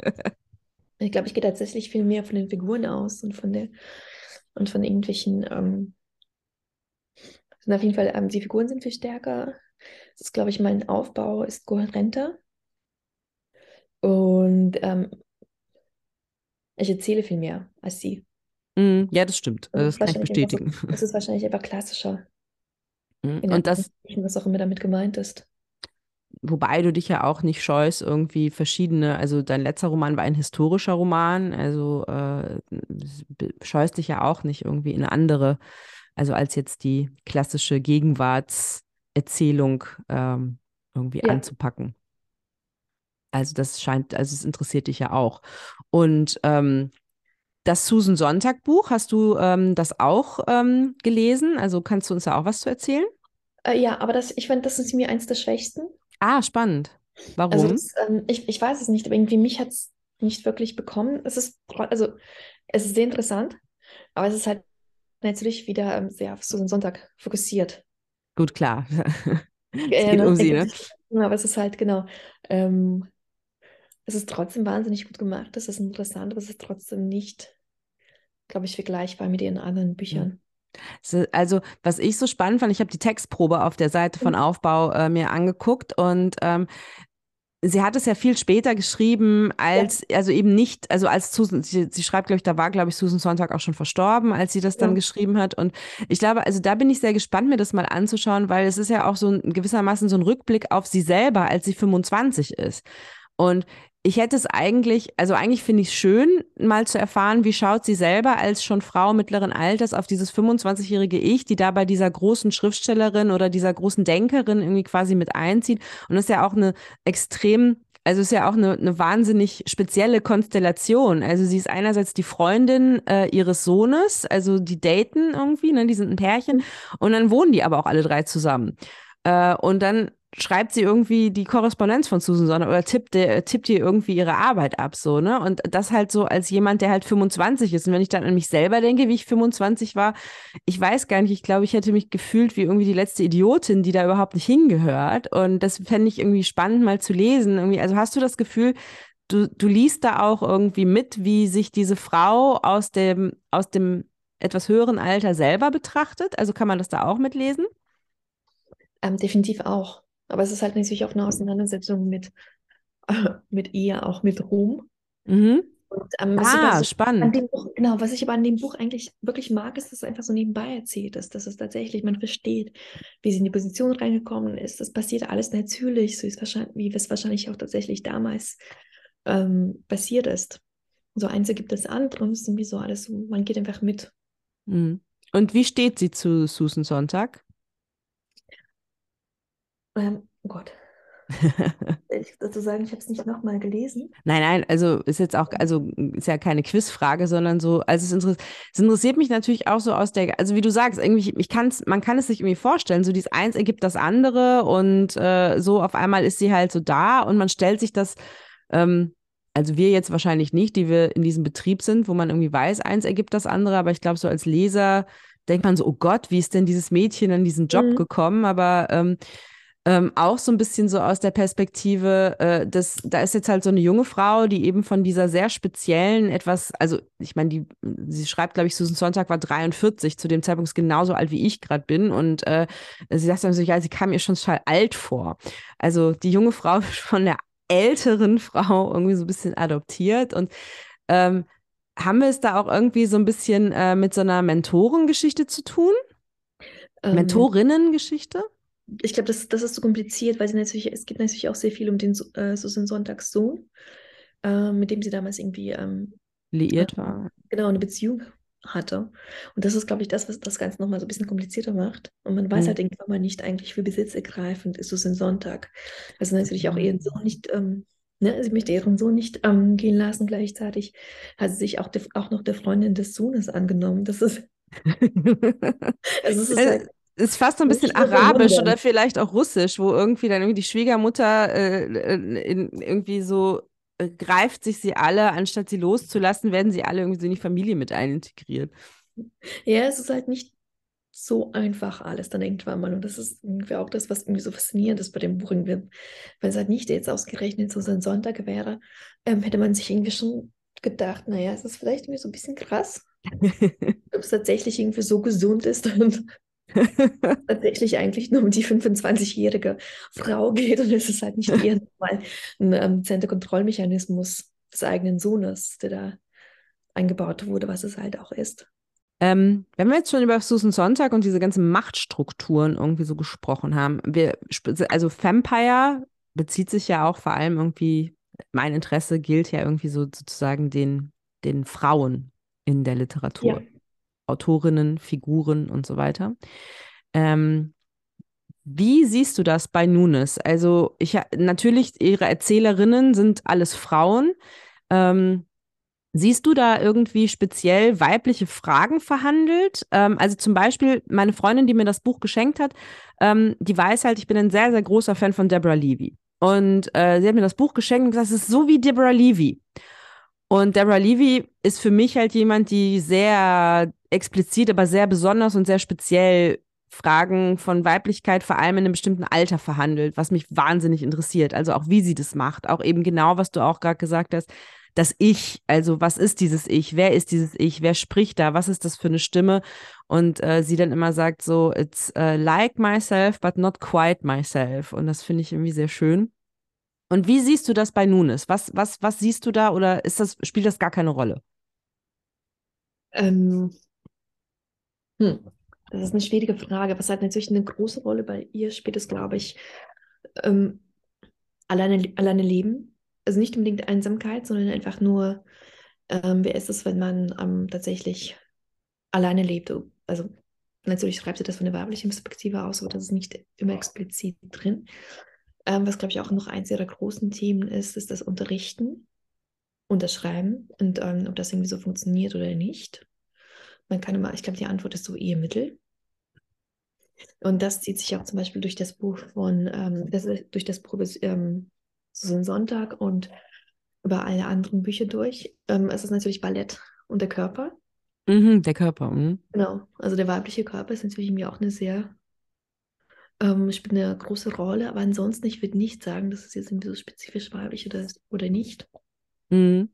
ich, glaub, ich gehe tatsächlich viel mehr von den Figuren aus und von der und von irgendwelchen. Ähm, sind auf jeden Fall, ähm, die Figuren sind viel stärker. Das ist, glaube ich, mein Aufbau ist kohärenter. Und ähm, ich erzähle viel mehr als sie.
Mm, ja, das stimmt.
Und
Das kann ich bestätigen.
So, es ist wahrscheinlich einfach klassischer.
Mm, Und das,
was auch immer damit gemeint ist.
wobei du dich ja auch nicht scheust, irgendwie verschiedene, also dein letzter Roman war ein historischer Roman, also äh, scheust dich ja auch nicht irgendwie in andere, also als jetzt die klassische Gegenwartserzählung ähm, irgendwie
Ja.
anzupacken. Also das scheint, also es interessiert dich ja auch. Und ähm, das Susan Sonntag Buch, hast du ähm, das auch ähm, gelesen? Also kannst du uns da auch was zu erzählen?
Äh, ja, aber das, ich finde, das ist mir eins der schwächsten.
Ah, spannend. Warum?
Also das, ähm, ich, ich weiß es nicht, aber irgendwie mich hat es nicht wirklich bekommen. Es ist, also, es ist sehr interessant, aber es ist halt natürlich wieder ähm, sehr auf Susan Sonntag fokussiert.
Gut, klar. *laughs* Es
Äh,
geht um
ne,
sie, ne? *laughs*
Aber es ist halt, genau, ähm, es ist trotzdem wahnsinnig gut gemacht, es ist interessant, aber es ist trotzdem nicht, glaube ich, vergleichbar mit ihren anderen Büchern.
So, Also, was ich so spannend fand, ich habe die Textprobe auf der Seite von
Mhm.
Aufbau äh, mir angeguckt und ähm, sie hat es ja viel später geschrieben, als, also eben nicht, also als Susan, sie, sie schreibt, glaube ich, da war, glaube ich, Susan Sontag auch schon verstorben, als sie das dann
Ja.
geschrieben hat. Und ich glaube, also da bin ich sehr gespannt, mir das mal anzuschauen, weil es ist ja auch so ein, gewissermaßen so ein Rückblick auf sie selber, als sie 25 ist. Und ich hätte es eigentlich, also eigentlich finde ich es schön, mal zu erfahren, wie schaut sie selber als schon Frau mittleren Alters auf dieses 25-jährige Ich, die da bei dieser großen Schriftstellerin oder dieser großen Denkerin irgendwie quasi mit einzieht. Und das ist ja auch eine extrem, also ist ja auch eine, eine wahnsinnig spezielle Konstellation. Also sie ist einerseits die Freundin äh, ihres Sohnes, also die daten irgendwie, ne, die sind ein Pärchen. Und dann wohnen die aber auch alle drei zusammen. Äh, und dann schreibt sie irgendwie die Korrespondenz von Susan Sonntag oder tippt, tippt ihr irgendwie ihre Arbeit ab, so, ne? Und das halt so als jemand, der halt 25 ist. Und wenn ich dann an mich selber denke, wie ich 25 war, ich weiß gar nicht, ich glaube, ich hätte mich gefühlt wie irgendwie die letzte Idiotin, die da überhaupt nicht hingehört. Und das fände ich irgendwie spannend mal zu lesen. Irgendwie, also hast du das Gefühl, du, du liest da auch irgendwie mit, wie sich diese Frau aus dem, aus dem etwas höheren Alter selber betrachtet? Also kann man das da auch mitlesen?
Ähm, definitiv auch. Aber es ist halt natürlich auch eine Auseinandersetzung mit, *laughs* mit ihr, auch mit Ruhm.
Mhm.
Und, ähm, es
Ah,
so, an
spannend.
Buch, genau, was ich aber an dem Buch eigentlich wirklich mag, ist, dass es einfach so nebenbei erzählt ist, dass es tatsächlich, man versteht, wie sie in die Position reingekommen ist. Das passiert alles natürlich, so ist wahrscheinlich, wie es wahrscheinlich auch tatsächlich damals ähm, passiert ist. So eins ergibt das andere und es ist irgendwie so alles so, man geht einfach mit.
Mhm. Und wie steht sie zu Susan Sonntag?
Ähm, oh Gott, *laughs* ich dazu sagen, ich habe es nicht nochmal gelesen.
Nein, nein, also ist jetzt auch, also ist ja keine Quizfrage, sondern so, also es, interessiert, es interessiert mich natürlich auch so aus der, also wie du sagst, irgendwie, ich kann's, man kann es sich irgendwie vorstellen, so dieses eins ergibt das andere und äh, so auf einmal ist sie halt so da und man stellt sich das, ähm, also wir jetzt wahrscheinlich nicht, die wir in diesem Betrieb sind, wo man irgendwie weiß, eins ergibt das andere, aber ich glaube, so als Leser denkt man so, oh Gott, wie ist denn dieses Mädchen an diesen Job
Mhm.
gekommen? Aber ähm, ähm, auch so ein bisschen so aus der Perspektive, äh, dass da ist jetzt halt so eine junge Frau, die eben von dieser sehr speziellen etwas, also ich meine, die, sie schreibt, glaube ich, Susan Sonntag war 43, zu dem Zeitpunkt ist genauso alt wie ich gerade bin und äh, sie sagt dann so, ja, sie kam ihr schon total alt vor. Also die junge Frau *laughs* von der älteren Frau irgendwie so ein bisschen adoptiert und ähm, haben wir es da auch irgendwie so ein bisschen äh, mit so einer Mentorengeschichte zu tun?
Ähm,
Mentorinnengeschichte?
Ich glaube, das, das ist so kompliziert, weil sie natürlich, es geht natürlich auch sehr viel um den äh, Susan Sonntags Sohn, äh, mit dem sie damals irgendwie ähm,
liiert war.
Genau, eine Beziehung hatte. Und das ist, glaube ich, das, was das Ganze nochmal so ein bisschen komplizierter macht. Und man weiß mhm. halt irgendwann mal nicht eigentlich, für besitzergreifend ist Susan Sonntag. Also natürlich auch ihren Sohn nicht, ähm, ne, sie möchte ihren Sohn nicht ähm, gehen lassen. Gleichzeitig hat sie sich auch, de, auch noch der Freundin des Sohnes angenommen. Das ist. *laughs* *laughs*
also es ist halt, ist fast so ein bisschen arabisch oder vielleicht auch russisch, wo irgendwie dann irgendwie die Schwiegermutter äh, in, irgendwie so äh, greift sich sie alle, anstatt sie loszulassen, werden sie alle irgendwie so in die Familie mit einintegriert.
Ja, es ist halt nicht so einfach alles dann irgendwann mal. Und das ist irgendwie auch das, was irgendwie so faszinierend ist bei dem Buch. Wenn es halt nicht jetzt ausgerechnet so ein Sonntag wäre, ähm, hätte man sich irgendwie schon gedacht, naja, es ist vielleicht irgendwie so ein bisschen krass, *laughs* ob es tatsächlich irgendwie so gesund ist und *laughs* tatsächlich eigentlich nur um die 25-jährige Frau geht und es ist halt nicht eher *laughs* mal ein ähm, Zenterkontrollmechanismus des eigenen Sohnes, der da eingebaut wurde, was es halt auch ist.
Ähm, wenn wir jetzt schon über Susan Sonntag und diese ganzen Machtstrukturen irgendwie so gesprochen haben, wir, also Vampire bezieht sich ja auch vor allem irgendwie, mein Interesse gilt ja irgendwie so sozusagen den, den Frauen in der Literatur. Ja. Autorinnen, Figuren und so weiter. Ähm, wie siehst du das bei Nunes? Also, ich natürlich, ihre Erzählerinnen sind alles Frauen. Ähm, siehst du da irgendwie speziell weibliche Fragen verhandelt? Ähm, also zum Beispiel meine Freundin, die mir das Buch geschenkt hat, ähm, die weiß halt, ich bin ein sehr, sehr großer Fan von Deborah Levy. Und äh, sie hat mir das Buch geschenkt und gesagt, es ist so wie Deborah Levy. Und Deborah Levy ist für mich halt jemand, die sehr explizit, aber sehr besonders und sehr speziell Fragen von Weiblichkeit vor allem in einem bestimmten Alter verhandelt, was mich wahnsinnig interessiert. Also auch wie sie das macht, auch eben genau, was du auch gerade gesagt hast, das Ich, also was ist dieses Ich, wer ist dieses Ich, wer spricht da, was ist das für eine Stimme? Und äh, sie dann immer sagt so, it's uh, like myself, but not quite myself. Und das finde ich irgendwie sehr schön. Und wie siehst du das bei Nunes? Was, was, was siehst du da oder ist das, spielt das gar keine Rolle?
Ähm, hm. Das ist eine schwierige Frage. Was halt natürlich eine große Rolle bei ihr spielt, ist, glaube ich, ähm, alleine, alleine leben. Also nicht unbedingt Einsamkeit, sondern einfach nur, ähm, wer ist es, wenn man ähm, tatsächlich alleine lebt. Also natürlich schreibt sie das von der weiblichen Perspektive aus, aber das ist nicht immer explizit drin. Ähm, was, glaube ich, auch noch eins ihrer großen Themen ist, ist das Unterrichten und das Schreiben und ähm, ob das irgendwie so funktioniert oder nicht. Man kann immer, ich glaube, die Antwort ist so eher Mittel. Und das zieht sich auch zum Beispiel durch das Buch von, ähm, das, durch das Buch ähm, Susan Sonntag und über alle anderen Bücher durch. Ähm, es ist natürlich Ballett und der Körper.
Mhm, der Körper. Mhm.
Genau, also der weibliche Körper ist natürlich mir auch eine sehr, ähm, spielt eine große Rolle, aber ansonsten, ich würde nicht sagen, dass es jetzt irgendwie so spezifisch weiblich oder, oder nicht.
Mhm.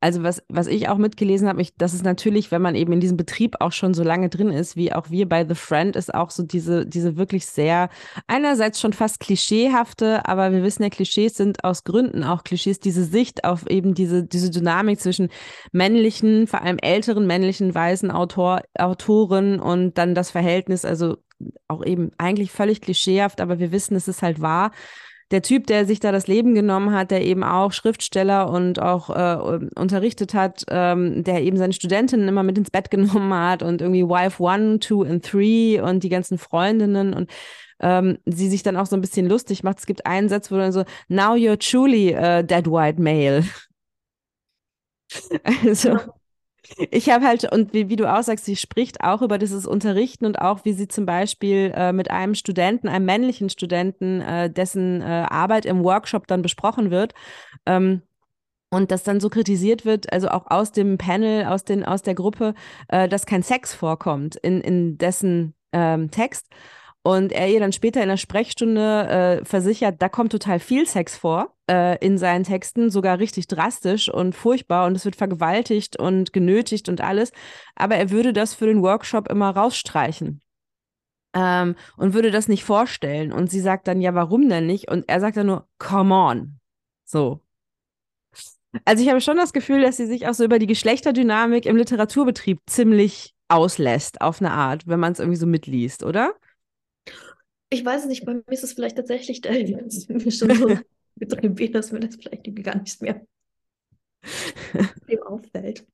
Also was, was ich auch mitgelesen habe, ich, das ist natürlich, wenn man eben in diesem Betrieb auch schon so lange drin ist, wie auch wir bei The Friend, ist auch so diese, diese wirklich sehr, einerseits schon fast klischeehafte, aber wir wissen ja, Klischees sind aus Gründen auch Klischees, diese Sicht auf eben diese, diese Dynamik zwischen männlichen, vor allem älteren männlichen weißen Autor, Autoren und dann das Verhältnis, also auch eben eigentlich völlig klischeehaft, aber wir wissen, es ist halt wahr der Typ, der sich da das Leben genommen hat, der eben auch Schriftsteller und auch äh, unterrichtet hat, ähm, der eben seine Studentinnen immer mit ins Bett *laughs* genommen hat und irgendwie Wife One, Two and Three und die ganzen Freundinnen und ähm, sie sich dann auch so ein bisschen lustig macht. Es gibt einen Satz, wo dann so, now you're truly a dead white male. *laughs* also, ich habe halt, und wie, wie, du auch sagst, sie spricht auch über dieses Unterrichten und auch, wie sie zum Beispiel äh, mit einem Studenten, einem männlichen Studenten, äh, dessen äh, Arbeit im Workshop dann besprochen wird. Ähm, und das dann so kritisiert wird, also auch aus dem Panel, aus, den, aus der Gruppe, äh, dass kein Sex vorkommt in, in dessen ähm, Text. Und er ihr dann später in der Sprechstunde äh, versichert, da kommt total viel Sex vor äh, in seinen Texten, sogar richtig drastisch und furchtbar und es wird vergewaltigt und genötigt und alles. Aber er würde das für den Workshop immer rausstreichen. Ähm, und würde das nicht vorstellen. Und sie sagt dann, ja, warum denn nicht? Und er sagt dann nur, come on. So. Also ich habe schon das Gefühl, dass sie sich auch so über die Geschlechterdynamik im Literaturbetrieb ziemlich auslässt, auf eine Art, wenn man es irgendwie so mitliest, oder?
Ich weiß es nicht, bei mir ist es vielleicht tatsächlich der, *laughs* mir schon so *laughs* betrieben bin, dass mir das vielleicht gar nicht mehr *laughs* auffällt.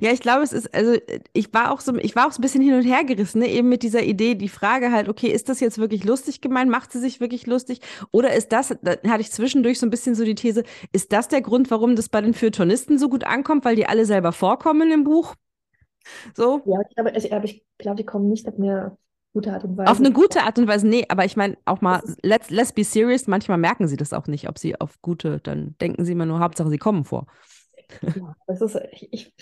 Ja, ich glaube, es ist, also ich war auch so, ich war auch so ein bisschen hin und her gerissen, ne? eben mit dieser Idee, die Frage halt, okay, ist das jetzt wirklich lustig gemeint? Macht sie sich wirklich lustig? Oder ist das, da hatte ich zwischendurch so ein bisschen so die These, ist das der Grund, warum das bei den Feuilletonisten so gut ankommt, weil die alle selber vorkommen im Buch? So?
Ja, ich glaube, also, aber ich glaube, die kommen nicht eine gute Art und Weise.
Auf eine gute Art und Weise, nee, aber ich meine auch mal, let's, let's be serious, manchmal merken sie das auch nicht, ob sie auf gute, dann denken sie immer nur, Hauptsache sie kommen vor. *laughs*
Ja, das ist, ich,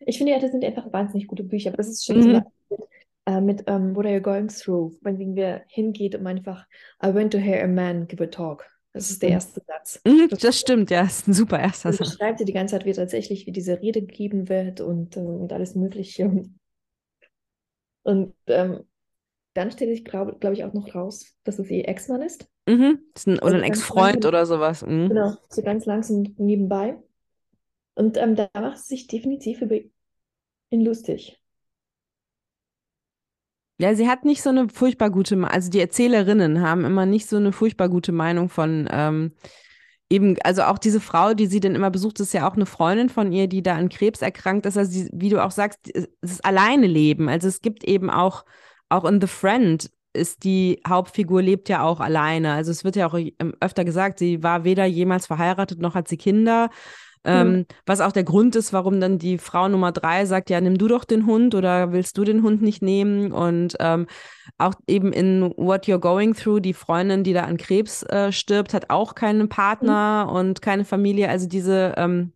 ich finde ja, das sind einfach wahnsinnig gute Bücher, aber das ist schon mhm. mit, äh, mit um, ähm, What Are You Going Through, wenn wir hingeht um einfach, I went to hear a man give a talk. Das ist der mhm. erste Satz.
Mhm, das stimmt, ja, das ist ein super erster
Satz. Schreibt sie die ganze Zeit, wie tatsächlich, wie diese Rede gegeben wird und, äh, und alles Mögliche. Und ähm, dann stellt sich, glaube glaub ich, auch noch raus, dass es ihr Ex-Mann ist.
Mhm. ist ein, oder also ein Ex-Freund oder sowas. Mhm.
Genau, so ganz langsam nebenbei. Und ähm, da macht es sich definitiv über ihn lustig.
Ja, sie hat nicht so eine furchtbar gute, also die Erzählerinnen haben immer nicht so eine furchtbar gute Meinung von ähm, eben, also auch diese Frau, die sie dann immer besucht, ist ja auch eine Freundin von ihr, die da an Krebs erkrankt ist. Also sie, wie du auch sagst, es ist alleine leben. Also es gibt eben auch, auch in The Friend ist die Hauptfigur lebt ja auch alleine. Also es wird ja auch ähm, öfter gesagt, sie war weder jemals verheiratet noch hat sie Kinder. Ähm, mhm. Was auch der Grund ist, warum dann die Frau Nummer drei sagt, ja, nimm du doch den Hund oder willst du den Hund nicht nehmen? Und ähm, auch eben in What You're Going Through, die Freundin, die da an Krebs äh, stirbt, hat auch keinen Partner mhm. und keine Familie. Also diese, ähm,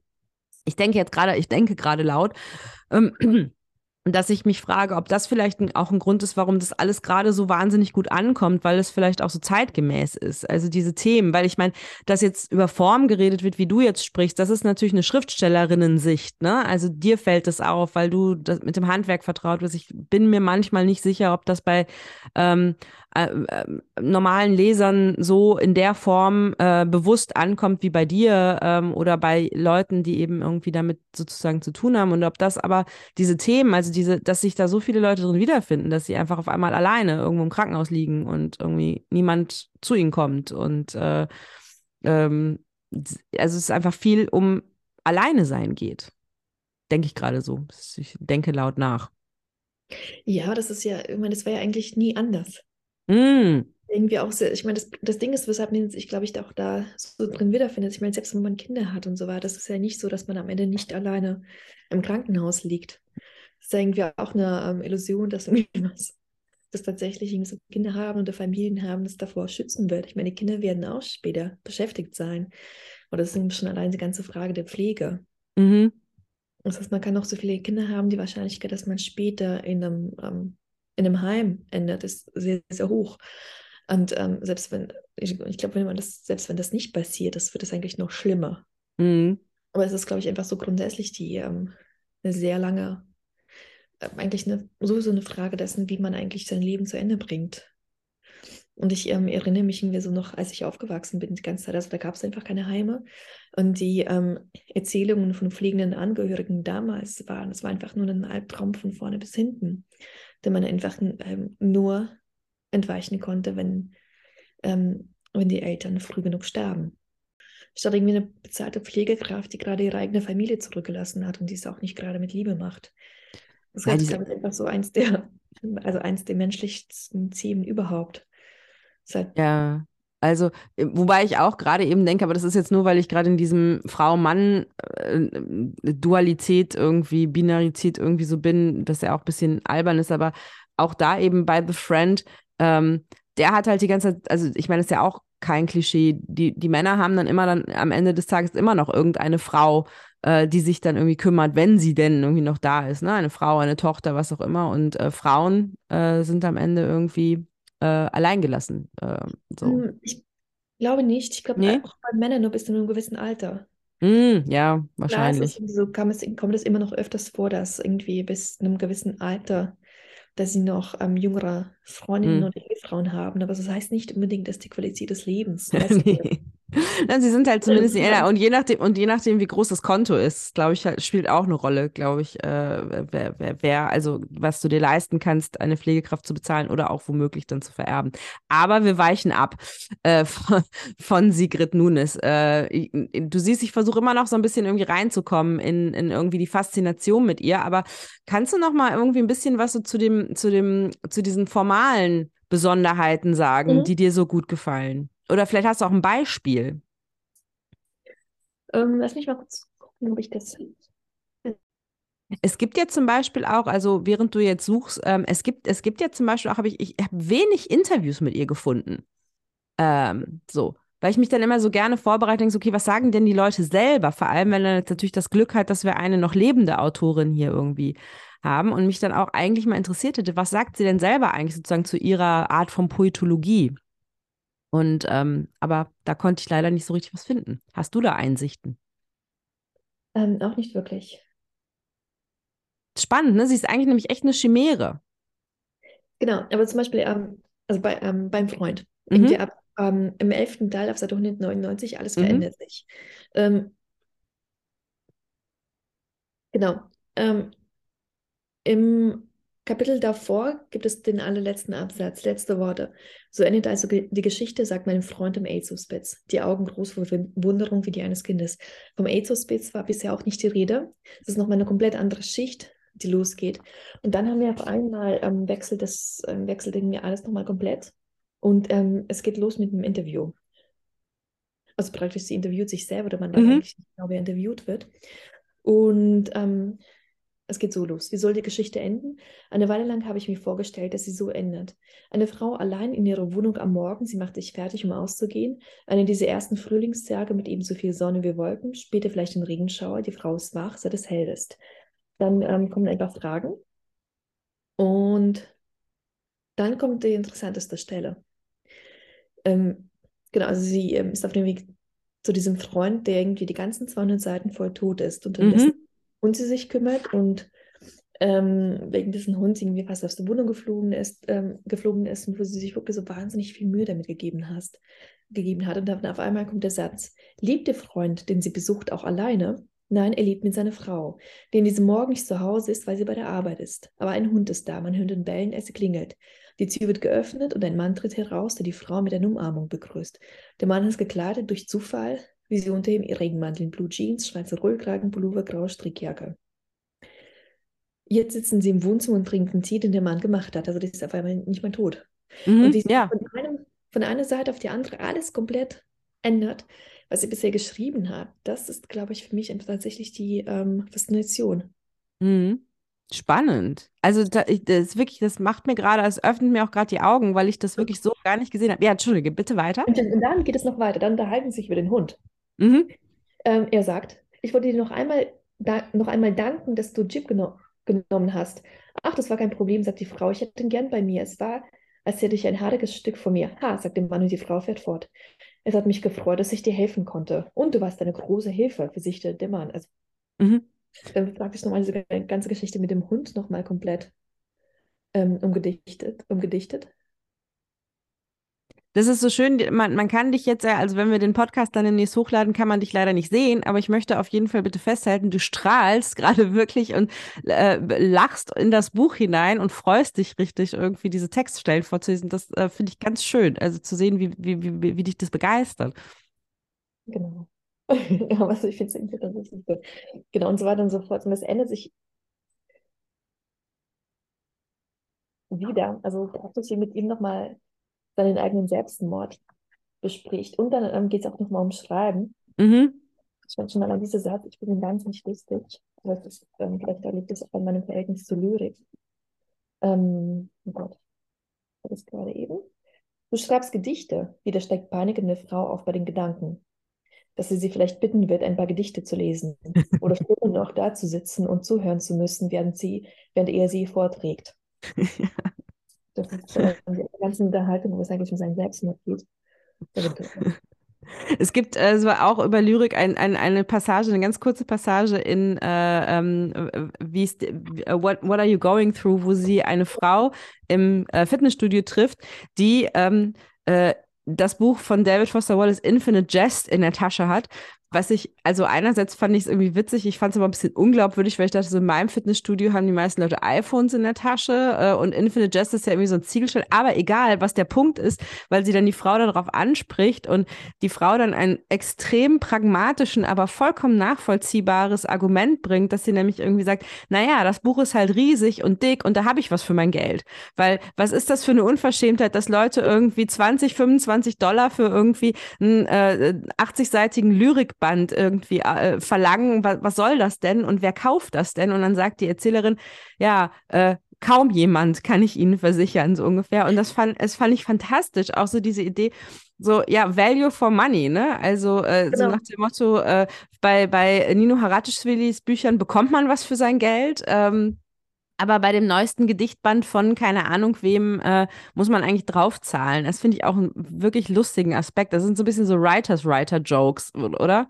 ich denke jetzt gerade, ich denke gerade laut. Ähm, dass ich mich frage, ob das vielleicht auch ein Grund ist, warum das alles gerade so wahnsinnig gut ankommt, weil es vielleicht auch so zeitgemäß ist. Also diese Themen, weil ich meine, dass jetzt über Form geredet wird, wie du jetzt sprichst, das ist natürlich eine Schriftstellerinnen-Sicht. Ne? Also dir fällt es auf, weil du mit dem Handwerk vertraut bist. Ich bin mir manchmal nicht sicher, ob das bei ähm, äh, äh, normalen Lesern so in der Form äh, bewusst ankommt wie bei dir ähm, oder bei Leuten, die eben irgendwie damit sozusagen zu tun haben und ob das aber diese Themen, also diese, dass sich da so viele Leute drin wiederfinden, dass sie einfach auf einmal alleine irgendwo im Krankenhaus liegen und irgendwie niemand zu ihnen kommt und äh, ähm, also es ist einfach viel um alleine sein geht. Denke ich gerade so. Ich denke laut nach.
Ja, das ist ja, ich meine, das war ja eigentlich nie anders.
Mm.
Irgendwie auch sehr, ich meine, das, das Ding ist, weshalb man sich, glaube ich, auch da so drin wiederfindet. Ich meine, selbst wenn man Kinder hat und so weiter, das ist ja nicht so, dass man am Ende nicht alleine im Krankenhaus liegt. Das ist ja irgendwie auch eine ähm, Illusion, dass *laughs* irgendwas, dass tatsächlich so Kinder haben oder Familien haben, das davor schützen wird. Ich meine, die Kinder werden auch später beschäftigt sein. Oder das ist schon allein die ganze Frage der Pflege.
Mhm.
Das heißt, man kann auch so viele Kinder haben, die Wahrscheinlichkeit, dass man später in einem ähm, in einem Heim endet, ist sehr, sehr hoch. Und ähm, selbst wenn, ich, ich glaube, wenn man das, selbst wenn das nicht passiert, das wird es eigentlich noch schlimmer.
Mhm.
Aber es ist, glaube ich, einfach so grundsätzlich die ähm, eine sehr lange, äh, eigentlich eine, sowieso eine Frage dessen, wie man eigentlich sein Leben zu Ende bringt. Und ich ähm, erinnere mich irgendwie so noch, als ich aufgewachsen bin, die ganze Zeit, also da gab es einfach keine Heime. Und die ähm, Erzählungen von pflegenden Angehörigen damals waren, es war einfach nur ein Albtraum von vorne bis hinten den man einfach ähm, nur entweichen konnte, wenn, ähm, wenn die Eltern früh genug starben. Statt irgendwie eine bezahlte Pflegekraft, die gerade ihre eigene Familie zurückgelassen hat und die es auch nicht gerade mit Liebe macht. Das ja, ist einfach so eins der, also eins der menschlichsten Themen überhaupt.
Halt ja, also, äh, wobei ich auch gerade eben denke, aber das ist jetzt nur, weil ich gerade in diesem Frau-Mann-Dualität irgendwie, Binarität irgendwie so bin, dass er auch ein bisschen albern ist, aber auch da eben bei The Friend, ähm, der hat halt die ganze Zeit, also ich meine, das ist ja auch kein Klischee. Die, die Männer haben dann immer dann am Ende des Tages immer noch irgendeine Frau, äh, die sich dann irgendwie kümmert, wenn sie denn irgendwie noch da ist, ne? Eine Frau, eine Tochter, was auch immer. Und äh, Frauen äh, sind am Ende irgendwie äh, alleingelassen. Äh, so. Hm,
ich glaube nicht. Ich glaube nee? auch bei Männern nur bis zu einem gewissen Alter.
Mm, ja, wahrscheinlich.
Klar, so kam es, kommt es immer noch öfters vor, dass irgendwie bis zu einem gewissen Alter, dass sie noch ähm, jüngere Freundinnen mm. oder Ehefrauen haben. Aber das heißt nicht unbedingt, dass die Qualität des Lebens *laughs*
nee. *laughs* Sie sind halt zumindest ja. und je nachdem und je nachdem wie groß das Konto ist, glaube ich, spielt auch eine Rolle, glaube ich, äh, wer, wer, wer, also was du dir leisten kannst, eine Pflegekraft zu bezahlen oder auch womöglich dann zu vererben. Aber wir weichen ab äh, *laughs* von, von, Sigrid Nunes. Äh, du siehst, ich versuche immer noch so ein bisschen irgendwie reinzukommen in, in irgendwie die Faszination mit ihr. Aber kannst du noch mal irgendwie ein bisschen was so zu dem zu dem zu diesen formalen Besonderheiten sagen, mhm. die dir so gut gefallen? Oder vielleicht hast du auch ein Beispiel.
Ähm, lass mich mal kurz gucken, ob ich das.
Es gibt ja zum Beispiel auch, also während du jetzt suchst, ähm, es gibt, es gibt ja zum Beispiel auch, habe ich, ich habe wenig Interviews mit ihr gefunden. Ähm, so, weil ich mich dann immer so gerne vorbereite, denke, okay, was sagen denn die Leute selber? Vor allem, wenn er jetzt natürlich das Glück hat, dass wir eine noch lebende Autorin hier irgendwie haben und mich dann auch eigentlich mal interessiert hätte, was sagt sie denn selber eigentlich sozusagen zu ihrer Art von Poetologie? Und ähm, aber da konnte ich leider nicht so richtig was finden. Hast du da Einsichten?
Ähm, auch nicht wirklich.
Spannend, ne? Sie ist eigentlich nämlich echt eine Chimäre.
Genau, aber zum Beispiel ähm, also bei, ähm, beim Freund. Mhm. Ab, ähm, Im elften Teil auf Seite 199, alles mhm. verändert sich. Ähm, genau. Ähm, Im Kapitel davor gibt es den allerletzten Absatz, letzte Worte. So endet also die Geschichte, sagt mein Freund im AIDS-Hospiz. Die Augen groß vor Wunderung wie die eines Kindes. Vom AIDS-Hospiz war bisher auch nicht die Rede. Es ist nochmal eine komplett andere Schicht, die losgeht. Und dann haben wir auf einmal ähm, wechselt das, ähm, wechselt irgendwie alles nochmal komplett. Und ähm, es geht los mit einem Interview. Also praktisch, sie interviewt sich selber, oder man weiß mhm. eigentlich nicht genau, wer interviewt wird. Und ähm, es geht so los. Wie soll die Geschichte enden? Eine Weile lang habe ich mir vorgestellt, dass sie so endet. Eine Frau allein in ihrer Wohnung am Morgen, sie macht sich fertig, um auszugehen. Eine dieser ersten Frühlingstage mit ebenso viel Sonne wie Wolken, später vielleicht ein Regenschauer. Die Frau ist wach, seit es hell ist. Dann ähm, kommen ein paar Fragen. Und dann kommt die interessanteste Stelle. Ähm, genau, also sie ähm, ist auf dem Weg zu diesem Freund, der irgendwie die ganzen 200 Seiten voll tot ist und dann mhm. Hund sie sich kümmert und ähm, wegen diesen Hund irgendwie fast aus der Wohnung geflogen ist, ähm, geflogen ist und wo sie sich wirklich so wahnsinnig viel Mühe damit gegeben, hast, gegeben hat. Und dann auf einmal kommt der Satz, liebt der Freund, den sie besucht, auch alleine? Nein, er lebt mit seiner Frau, die in diesem Morgen nicht zu Hause ist, weil sie bei der Arbeit ist. Aber ein Hund ist da, man hört ihn bellen, als sie klingelt. Die Tür wird geöffnet und ein Mann tritt heraus, der die Frau mit einer Umarmung begrüßt. Der Mann ist gekleidet durch Zufall wie sie unter ihm ihr Regenmantel in Blue Jeans, schwarzer Rollkragen, Pullover, graue Strickjacke. Jetzt sitzen sie im Wohnzimmer und trinken Tee, den der Mann gemacht hat. Also das ist auf einmal nicht mehr tot. Mhm, und die ja. von, einem, von einer Seite auf die andere alles komplett ändert, was sie bisher geschrieben hat. Das ist, glaube ich, für mich tatsächlich die ähm, Faszination.
Mhm. Spannend. Also da, ich, das wirklich, das macht mir gerade, es öffnet mir auch gerade die Augen, weil ich das wirklich so gar nicht gesehen habe. Ja, entschuldige, bitte weiter.
Und dann geht es noch weiter. Dann unterhalten sie sich über den Hund. Mhm. Ähm, er sagt, ich wollte dir noch einmal, da, noch einmal danken, dass du Jeep geno genommen hast. Ach, das war kein Problem, sagt die Frau. Ich hätte ihn gern bei mir. Es war, als hätte ich ein haariges Stück von mir. Ha, sagt der Mann und die Frau fährt fort. Es hat mich gefreut, dass ich dir helfen konnte. Und du warst eine große Hilfe, versicherte der Mann. Also, mhm. Dann fragte ich nochmal diese ganze Geschichte mit dem Hund nochmal komplett ähm, umgedichtet, umgedichtet.
Das ist so schön, man, man kann dich jetzt, also wenn wir den Podcast dann demnächst hochladen, kann man dich leider nicht sehen, aber ich möchte auf jeden Fall bitte festhalten, du strahlst *laughs* gerade wirklich und äh, lachst in das Buch hinein und freust dich richtig, irgendwie diese Textstellen vorzulesen. Das äh, finde ich ganz schön, also zu sehen, wie, wie, wie, wie dich das begeistert.
Genau. *laughs* ja, was ich finde es irgendwie tatsächlich gut. Genau, und so weiter und so fort. Und es ändert sich wieder. Also praktisch mit ihm nochmal seinen eigenen Selbstmord bespricht. Und dann ähm, geht es auch nochmal um Schreiben. Mhm. Ich fand schon an dieser Satz, ich bin ganz nicht lustig. Das ist, ähm, vielleicht liegt es auch an meinem Verhältnis zur Lyrik. Ähm, oh Gott, das ist gerade eben. Du schreibst Gedichte, wieder steigt panikende Frau auf bei den Gedanken, dass sie sie vielleicht bitten wird, ein paar Gedichte zu lesen *laughs* oder später noch da zu sitzen und zuhören zu müssen, während sie, während er sie vorträgt. *laughs* Das ist äh, die ganze Unterhaltung, wo es eigentlich um seinen Selbstmord geht. *laughs*
Es gibt also auch über Lyrik ein, ein, eine Passage, eine ganz kurze Passage in äh, ähm, wie ist, what, what Are You Going Through, wo sie eine Frau im äh, Fitnessstudio trifft, die ähm, äh, das Buch von David Foster Wallace Infinite Jest in der Tasche hat, was ich, also einerseits fand ich es irgendwie witzig, ich fand es aber ein bisschen unglaubwürdig, weil ich dachte, so in meinem Fitnessstudio haben die meisten Leute iPhones in der Tasche äh, und Infinite Jest ist ja irgendwie so ein Ziegelstein, aber egal, was der Punkt ist, weil sie dann die Frau darauf anspricht und die Frau dann ein extrem pragmatischen, aber vollkommen nachvollziehbares Argument bringt, dass sie nämlich irgendwie sagt, naja, das Buch ist halt riesig und dick und da habe ich was für mein Geld. Weil was ist das für eine Unverschämtheit, dass Leute irgendwie 20, 25 Dollar für irgendwie einen äh, 80-seitigen Lyrik Band irgendwie äh, verlangen, was, was soll das denn und wer kauft das denn? Und dann sagt die Erzählerin, ja, äh, kaum jemand, kann ich Ihnen versichern, so ungefähr. Und das fand, es fand ich fantastisch, auch so diese Idee, so, ja, Value for Money, ne? Also äh, genau. so nach dem Motto, äh, bei, bei Nino Haratischvilis Büchern bekommt man was für sein Geld. Ähm, aber bei dem neuesten Gedichtband von keine Ahnung wem äh, muss man eigentlich draufzahlen. Das finde ich auch einen wirklich lustigen Aspekt. Das sind so ein bisschen so Writers-Writer-Jokes, oder?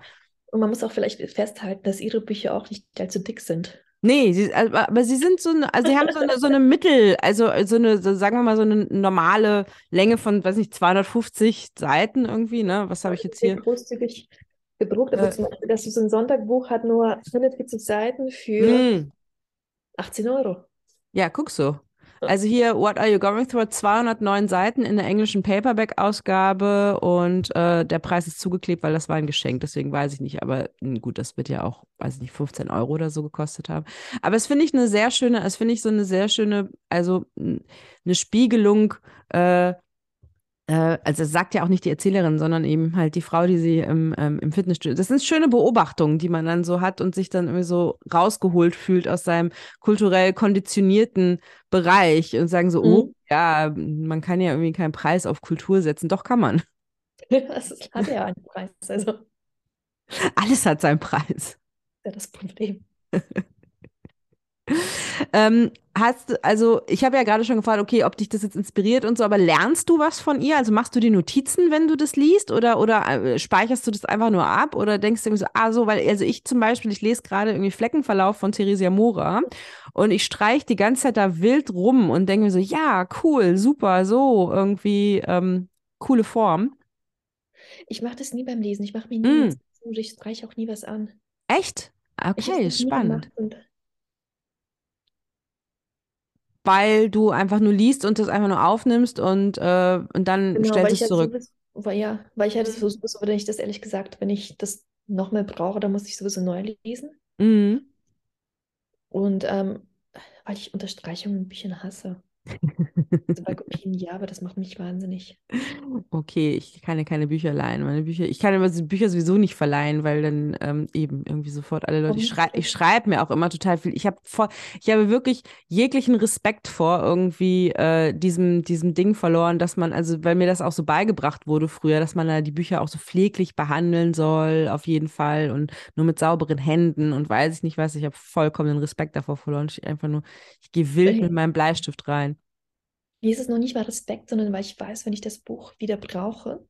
Und man muss auch vielleicht festhalten, dass ihre Bücher auch nicht allzu dick sind.
Nee, sie, aber sie sind so, eine, also sie haben so eine, so eine Mittel, also so eine, so, sagen wir mal, so eine normale Länge von, weiß nicht, 250 Seiten irgendwie, ne? Was habe ich jetzt hier?
Großzügig gedruckt, aber äh, zum Beispiel, dass so ein Sonntagbuch hat nur 140 Seiten für mh. 18 Euro.
Ja, guck so. Also hier, What Are You Going Through? 209 Seiten in der englischen Paperback-Ausgabe und äh, der Preis ist zugeklebt, weil das war ein Geschenk, deswegen weiß ich nicht. Aber hm, gut, das wird ja auch, weiß ich nicht, 15 Euro oder so gekostet haben. Aber es finde ich eine sehr schöne, es finde ich so eine sehr schöne, also eine Spiegelung äh, also das sagt ja auch nicht die Erzählerin, sondern eben halt die Frau, die sie im, ähm, im Fitnessstudio. Das sind schöne Beobachtungen, die man dann so hat und sich dann irgendwie so rausgeholt fühlt aus seinem kulturell konditionierten Bereich und sagen so, oh, mhm. oh ja, man kann ja irgendwie keinen Preis auf Kultur setzen. Doch kann man. *laughs*
Das hat ja einen Preis. Also.
Alles hat seinen Preis.
Ja, das Problem. *laughs*
ähm, hast also ich habe ja gerade schon gefragt, okay, ob dich das jetzt inspiriert und so, aber lernst du was von ihr? Also machst du die Notizen, wenn du das liest, oder oder äh, speicherst du das einfach nur ab oder denkst du irgendwie so, ah so, weil also ich zum Beispiel, ich lese gerade irgendwie Fleckenverlauf von Theresia Mora und ich streiche die ganze Zeit da wild rum und denke mir so, ja, cool, super, so irgendwie ähm, coole Form.
Ich mache das nie beim Lesen. Ich mache mir nie mm. was, ich streiche auch nie was an.
Echt? Okay, spannend weil du einfach nur liest und das einfach nur aufnimmst und, äh, und dann genau, stellst du es zurück.
Sowieso, weil, ja, weil ich halt sowieso, wenn ich das ehrlich gesagt, wenn ich das nochmal brauche, dann muss ich sowieso neu lesen. Mhm. Und ähm, weil ich Unterstreichungen in Büchern hasse. Also bei Kopien ja, aber das macht mich wahnsinnig.
Okay, ich kann ja keine Bücher leihen. Meine Bücher, ich kann immer die Bücher sowieso nicht verleihen, weil dann ähm, eben irgendwie sofort alle Leute. Ich, schrei ich schreibe mir auch immer total viel. Ich habe ich habe wirklich jeglichen Respekt vor irgendwie äh, diesem, diesem Ding verloren, dass man, also weil mir das auch so beigebracht wurde früher, dass man da die Bücher auch so pfleglich behandeln soll, auf jeden Fall und nur mit sauberen Händen und weiß ich nicht was. Ich habe vollkommen den Respekt davor verloren. Ich einfach nur, ich gehe wild mit meinem Bleistift rein.
Mir ist es noch nicht mal Respekt, sondern weil ich weiß, wenn ich das Buch wieder brauche,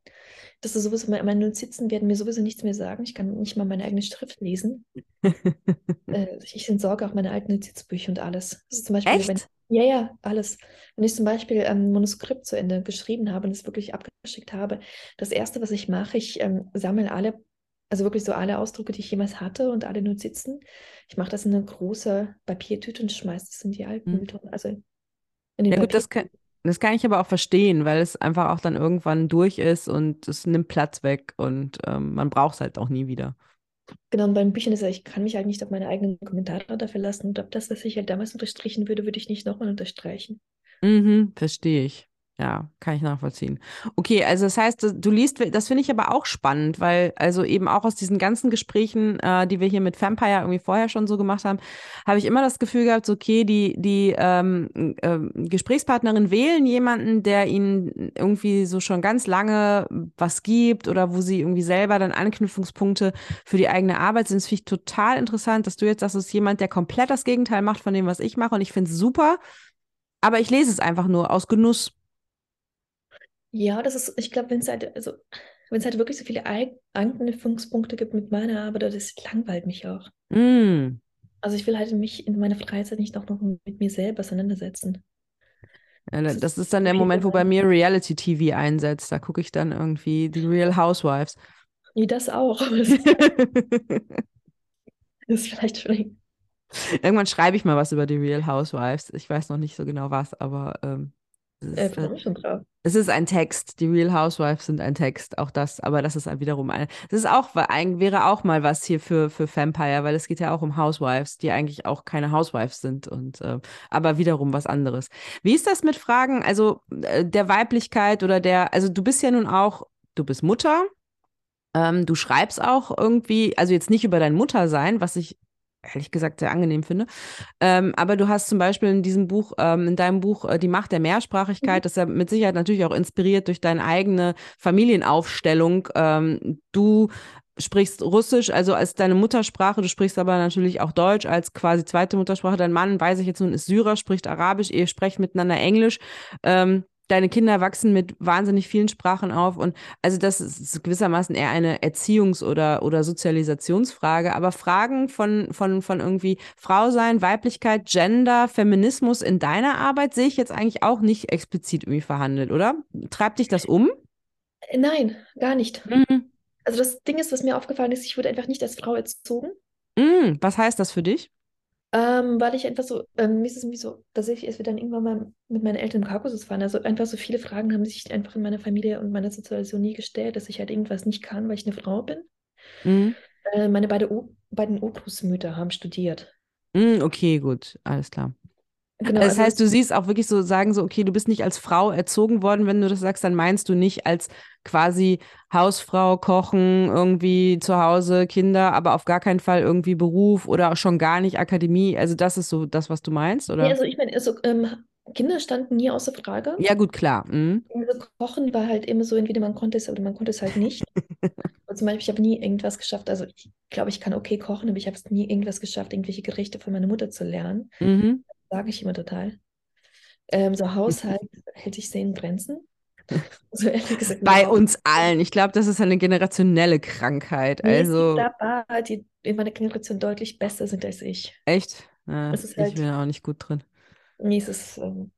dass es sowieso meine Notizen werden mir sowieso nichts mehr sagen. Ich kann nicht mal meine eigene Schrift lesen. *laughs* äh, ich entsorge auch meine alten Notizbücher und alles. Das ist zum Beispiel,
Echt?
Wenn, ja, ja, alles. Wenn ich zum Beispiel ein Manuskript zu Ende geschrieben habe und es wirklich abgeschickt habe, das erste, was ich mache, ich ähm, sammle alle, also wirklich so alle Ausdrucke, die ich jemals hatte und alle Notizen. Ich mache das in eine große Papiertüte und schmeiße das in die alten mhm. Also
ja gut, das kann, das kann ich aber auch verstehen, weil es einfach auch dann irgendwann durch ist und es nimmt Platz weg und ähm, man braucht es halt auch nie wieder.
Genau, und bei den Büchern ist ja, ich kann mich halt nicht auf meine eigenen Kommentare da verlassen. Und ob das, was ich halt damals unterstrichen würde, würde ich nicht nochmal unterstreichen.
Mhm, verstehe ich. Ja, kann ich nachvollziehen. Okay, also das heißt, du liest, das finde ich aber auch spannend, weil also eben auch aus diesen ganzen Gesprächen, äh, die wir hier mit Vampire irgendwie vorher schon so gemacht haben, habe ich immer das Gefühl gehabt, so, okay, die, die ähm, äh, Gesprächspartnerin wählen jemanden, der ihnen irgendwie so schon ganz lange was gibt oder wo sie irgendwie selber dann Anknüpfungspunkte für die eigene Arbeit sind. Das finde ich total interessant, dass du jetzt sagst, ist jemand, der komplett das Gegenteil macht von dem, was ich mache und ich finde es super, aber ich lese es einfach nur aus Genuss.
Ja, das ist, ich glaube, wenn es halt, also wenn es halt wirklich so viele Anknüpfungspunkte gibt mit meiner Arbeit, das langweilt mich auch.
Mm.
Also ich will halt mich in meiner Freizeit nicht auch noch mit mir selber auseinandersetzen.
Ja, das ist dann der Moment, wo bei mir Reality-TV einsetzt. Da gucke ich dann irgendwie die Real Housewives.
Wie das auch. *laughs* Das ist vielleicht schwierig.
Irgendwann schreibe ich mal was über die Real Housewives. Ich weiß noch nicht so genau was, aber ähm, es,
Äh,
ist,
freue
äh,
mich schon drauf.
es ist ein Text. Die Real Housewives sind ein Text. Auch das, aber das ist wiederum ein. Das ist auch, wäre auch mal was hier für, für Vampire, weil es geht ja auch um Housewives, die eigentlich auch keine Housewives sind und äh, aber wiederum was anderes. Wie ist das mit Fragen, also äh, der Weiblichkeit oder der, also du bist ja nun auch, du bist Mutter, ähm, du schreibst auch irgendwie, also jetzt nicht über dein Muttersein, was ich ehrlich gesagt sehr angenehm finde. Ähm, aber du hast zum Beispiel in diesem Buch, ähm, in deinem Buch äh, Die Macht der Mehrsprachigkeit, das ist ja mit Sicherheit natürlich auch inspiriert durch deine eigene Familienaufstellung. Ähm, du sprichst Russisch, also als deine Muttersprache, du sprichst aber natürlich auch Deutsch als quasi zweite Muttersprache. Dein Mann, weiß ich jetzt nun, ist Syrer, spricht Arabisch, ihr sprecht miteinander Englisch. Ähm, deine Kinder wachsen mit wahnsinnig vielen Sprachen auf und also das ist gewissermaßen eher eine Erziehungs- oder, oder Sozialisationsfrage, aber Fragen von, von, von irgendwie Frau sein, Weiblichkeit, Gender, Feminismus in deiner Arbeit sehe ich jetzt eigentlich auch nicht explizit irgendwie verhandelt, oder? Treibt dich das um?
Nein, gar nicht.
Mhm.
Also das Ding ist, was mir aufgefallen ist, ich wurde einfach nicht als Frau erzogen,
Mhm. Was heißt das für dich?
Ähm, weil ich einfach so, ähm, mir ist es irgendwie so, tatsächlich, als wir dann irgendwann mal mit meinen Eltern im Kaukasus waren, also einfach so viele Fragen haben sich einfach in meiner Familie und meiner Situation nie gestellt, dass ich halt irgendwas nicht kann, weil ich eine Frau bin.
Mhm.
Äh, meine beide o beiden Urgroßmütter haben studiert.
Mhm, okay, gut, alles klar.
Genau,
Das
also
heißt, du siehst auch wirklich so, sagen so, okay, du bist nicht als Frau erzogen worden, wenn du das sagst, dann meinst du nicht als quasi Hausfrau, Kochen, irgendwie zu Hause, Kinder, aber auf gar keinen Fall irgendwie Beruf oder schon gar nicht Akademie. Also das ist so das, was du meinst, oder?
also ich meine, also, ähm, Kinder standen nie außer Frage.
Ja, gut, klar. Mhm.
Also Kochen war halt immer so, entweder man konnte es oder man konnte es halt nicht. Und *laughs* zum Beispiel, ich habe nie irgendwas geschafft, also ich glaube, ich kann okay kochen, aber ich habe es nie irgendwas geschafft, irgendwelche Gerichte von meiner Mutter zu lernen.
Mhm.
Sage ich immer total. Ähm, so Haushalt hält sich sehr in Grenzen. *laughs* Ehrlich gesagt,
Bei
überhaupt
uns allen. Ich glaube, das ist eine generationelle Krankheit.
Nee,
Also
gibt da paar, die in meiner Generation deutlich besser sind als ich.
echt. Ja,
Es ist
ich
halt-
bin auch nicht gut drin.
Mir ist es, ähm,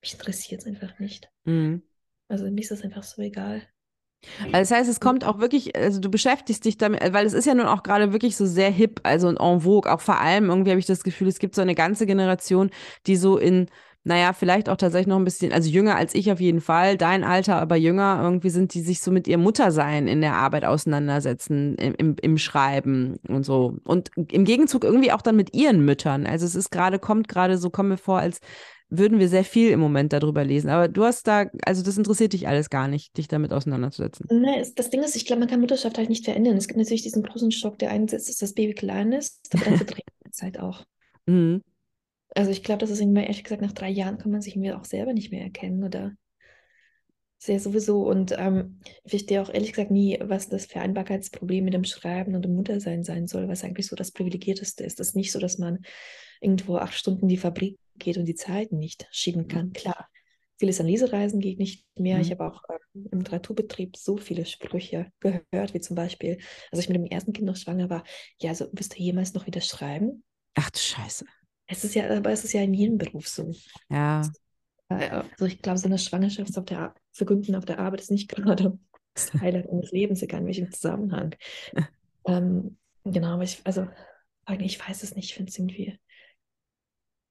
mich interessiert es einfach nicht.
Mhm.
Also mir ist es einfach so egal.
Also das heißt, es kommt auch wirklich, also du beschäftigst dich damit, weil es ist ja nun auch gerade wirklich so sehr hip, also en vogue. Auch vor allem irgendwie habe ich das Gefühl, es gibt so eine ganze Generation, die so in, naja, vielleicht auch tatsächlich noch ein bisschen, also jünger als ich auf jeden Fall, dein Alter, aber jünger, irgendwie sind die sich so mit ihrem Muttersein in der Arbeit auseinandersetzen, im, im, im Schreiben und so. Und im Gegenzug irgendwie auch dann mit ihren Müttern. Also es ist gerade, kommt gerade so, kommt mir vor, als würden wir sehr viel im Moment darüber lesen. Aber du hast da, also das interessiert dich alles gar nicht, dich damit auseinanderzusetzen.
Ne, es, das Ding ist, ich glaube, man kann Mutterschaft halt nicht verändern. Es gibt natürlich diesen großen Schock, der einsetzt, dass das Baby klein ist, aber dann verdreht man es halt auch.
Mhm.
Also ich glaube, das ist irgendwie, ehrlich gesagt, nach drei Jahren kann man sich irgendwie auch selber nicht mehr erkennen oder sehr sowieso. Und ähm, ich verstehe auch ehrlich gesagt nie, was das Vereinbarkeitsproblem mit dem Schreiben und dem Muttersein sein soll, was eigentlich so das Privilegierteste ist. Es ist nicht so, dass man irgendwo acht Stunden die Fabrik geht und die Zeiten nicht schieben kann. Klar, vieles an Lesereisen geht nicht mehr. Ich
Mhm.
habe auch ähm, im Literaturbetrieb so viele Sprüche gehört, wie zum Beispiel, als ich mit dem ersten Kind noch schwanger war, ja, also wirst du jemals noch wieder schreiben?
Ach du Scheiße.
Es ist ja, aber es ist ja in jedem Beruf so.
Ja.
Äh, Also ich glaube, so eine Schwangerschaft auf der Vergünden auf der Arbeit ist nicht *laughs* gerade das Highlight meines Lebens, egal in welchem Zusammenhang. Ähm, genau, aber ich, also, ich weiß es nicht, ich finde es irgendwie,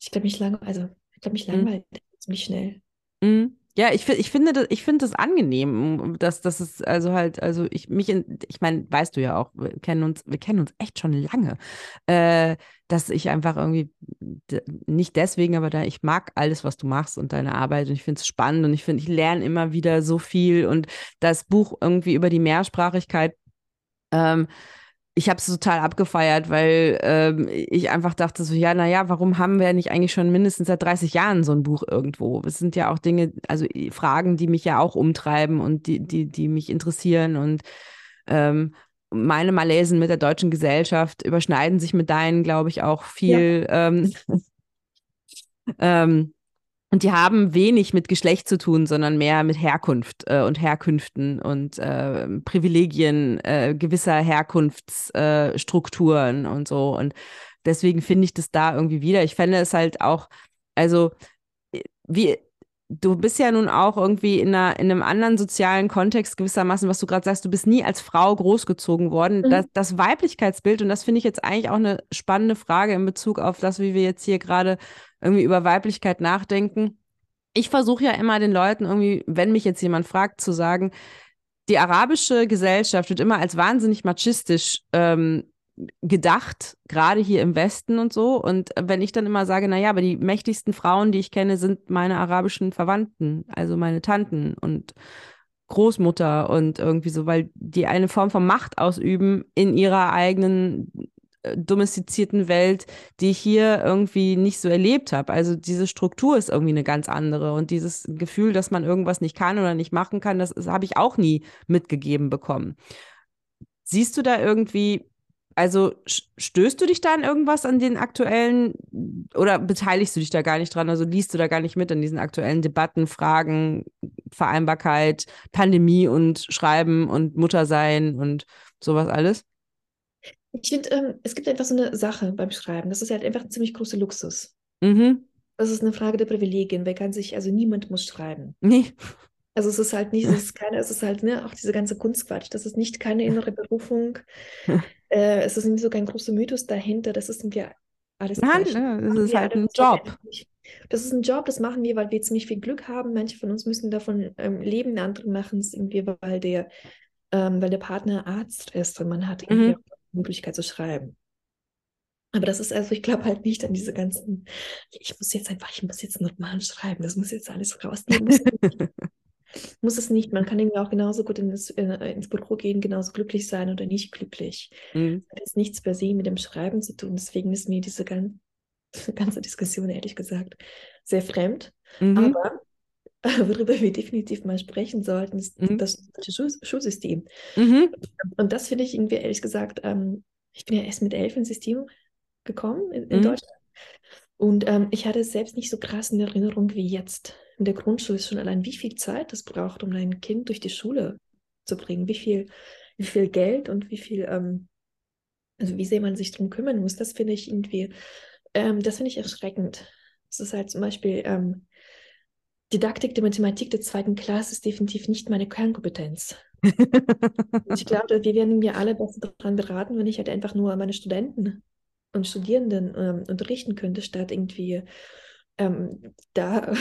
ich glaube, mich lang, also, ich glaube, mich
Mhm.
langweilt ziemlich schnell.
Mhm. Ja, ich, ich finde das, ich finde das angenehm, dass das ist also halt, also ich mich in, ich meine, weißt du ja auch, wir kennen uns, wir kennen uns echt schon lange, äh, dass ich einfach irgendwie nicht deswegen, aber da ich mag alles, was du machst und deine Arbeit und ich finde es spannend und ich finde, ich lerne immer wieder so viel und das Buch irgendwie über die Mehrsprachigkeit ähm, ich habe es total abgefeiert, weil ähm, ich einfach dachte so, ja, naja, warum haben wir nicht eigentlich schon mindestens seit 30 Jahren so ein Buch irgendwo? Es sind ja auch Dinge, also i- Fragen, die mich ja auch umtreiben und die, die, die mich interessieren und ähm, meine Malesen mit der deutschen Gesellschaft überschneiden sich mit deinen, glaube ich, auch viel. Ähm, *laughs* ähm, und die haben wenig mit Geschlecht zu tun, sondern mehr mit Herkunft äh, und Herkünften und äh, Privilegien äh, gewisser Herkunftsstrukturen äh, und so. Und deswegen finde ich das da irgendwie wieder. Ich fände es halt auch, also äh, wie du bist ja nun auch irgendwie in, einer, in einem anderen sozialen Kontext gewissermaßen, was du gerade sagst, du bist nie als Frau großgezogen worden.
Mhm.
Das, das Weiblichkeitsbild, und das finde ich jetzt eigentlich auch eine spannende Frage in Bezug auf das, wie wir jetzt hier gerade irgendwie über Weiblichkeit nachdenken. Ich versuche ja immer den Leuten irgendwie, wenn mich jetzt jemand fragt, zu sagen, die arabische Gesellschaft wird immer als wahnsinnig machistisch ähm, gedacht, gerade hier im Westen und so. Und wenn ich dann immer sage, naja, aber die mächtigsten Frauen, die ich kenne, sind meine arabischen Verwandten, also meine Tanten und Großmutter und irgendwie so, weil die eine Form von Macht ausüben in ihrer eigenen domestizierten Welt, die ich hier irgendwie nicht so erlebt habe. Also diese Struktur ist irgendwie eine ganz andere und dieses Gefühl, dass man irgendwas nicht kann oder nicht machen kann, das, das habe ich auch nie mitgegeben bekommen. Siehst du da irgendwie also stößt du dich da an irgendwas an den aktuellen oder beteiligst du dich da gar nicht dran? Also liest du da gar nicht mit an diesen aktuellen Debatten, Fragen, Vereinbarkeit, Pandemie und Schreiben und Muttersein und sowas alles?
Ich finde, ähm, es gibt einfach so eine Sache beim Schreiben. Das ist halt einfach ein ziemlich großer Luxus.
Mhm.
Das ist eine Frage der Privilegien. Wer kann sich, also niemand muss schreiben.
Nee.
Also es ist halt nicht, es *laughs* ist keine, es ist halt, ne, auch diese ganze Kunstquatsch. Das ist nicht keine innere *laughs* Berufung. *laughs* äh, es ist nicht so kein großer Mythos dahinter. Das ist ja alles
Nein, ne, das
Machen
ist halt ein Job.
Das ist ein Job, das machen wir, weil wir ziemlich viel Glück haben. Manche von uns müssen davon ähm, leben, andere machen es irgendwie, weil der, ähm, weil der Partner Arzt ist und man hat irgendwie
Mhm.
Möglichkeit zu schreiben. Aber das ist also, ich glaube halt nicht an diese ganzen, ich muss jetzt einfach, ich muss jetzt einen Roman schreiben, das muss jetzt alles rausnehmen. *laughs* Muss, es nicht. Man kann irgendwie auch genauso gut ins, äh, ins Büro gehen, genauso glücklich sein oder nicht glücklich.
Mhm.
Das hat jetzt nichts per se mit dem Schreiben zu tun. Deswegen ist mir diese gan *laughs* ganze Diskussion, ehrlich gesagt, sehr fremd.
Mhm.
Aber *laughs* worüber wir definitiv mal sprechen sollten, ist
Mhm.
das Schul Schulsystem.
Mhm.
Und das finde ich irgendwie, ehrlich gesagt, ähm, ich bin ja erst mit elf ins System gekommen in, in
Mhm.
Deutschland. Und ähm, ich hatte es selbst nicht so krass in Erinnerung wie jetzt. In der Grundschule ist schon allein, wie viel Zeit das braucht, um ein Kind durch die Schule zu bringen. Wie viel, wie viel Geld und wie viel, ähm, also wie sehr man sich drum kümmern muss. Das finde ich irgendwie, ähm, das finde ich erschreckend. Es ist halt zum Beispiel, ähm, Didaktik der Mathematik der zweiten Klasse ist definitiv nicht meine Kernkompetenz. *laughs* Ich glaube, wir werden mir alle besser daran beraten, wenn ich halt einfach nur meine Studenten und Studierenden ähm, unterrichten könnte, statt irgendwie ähm, da,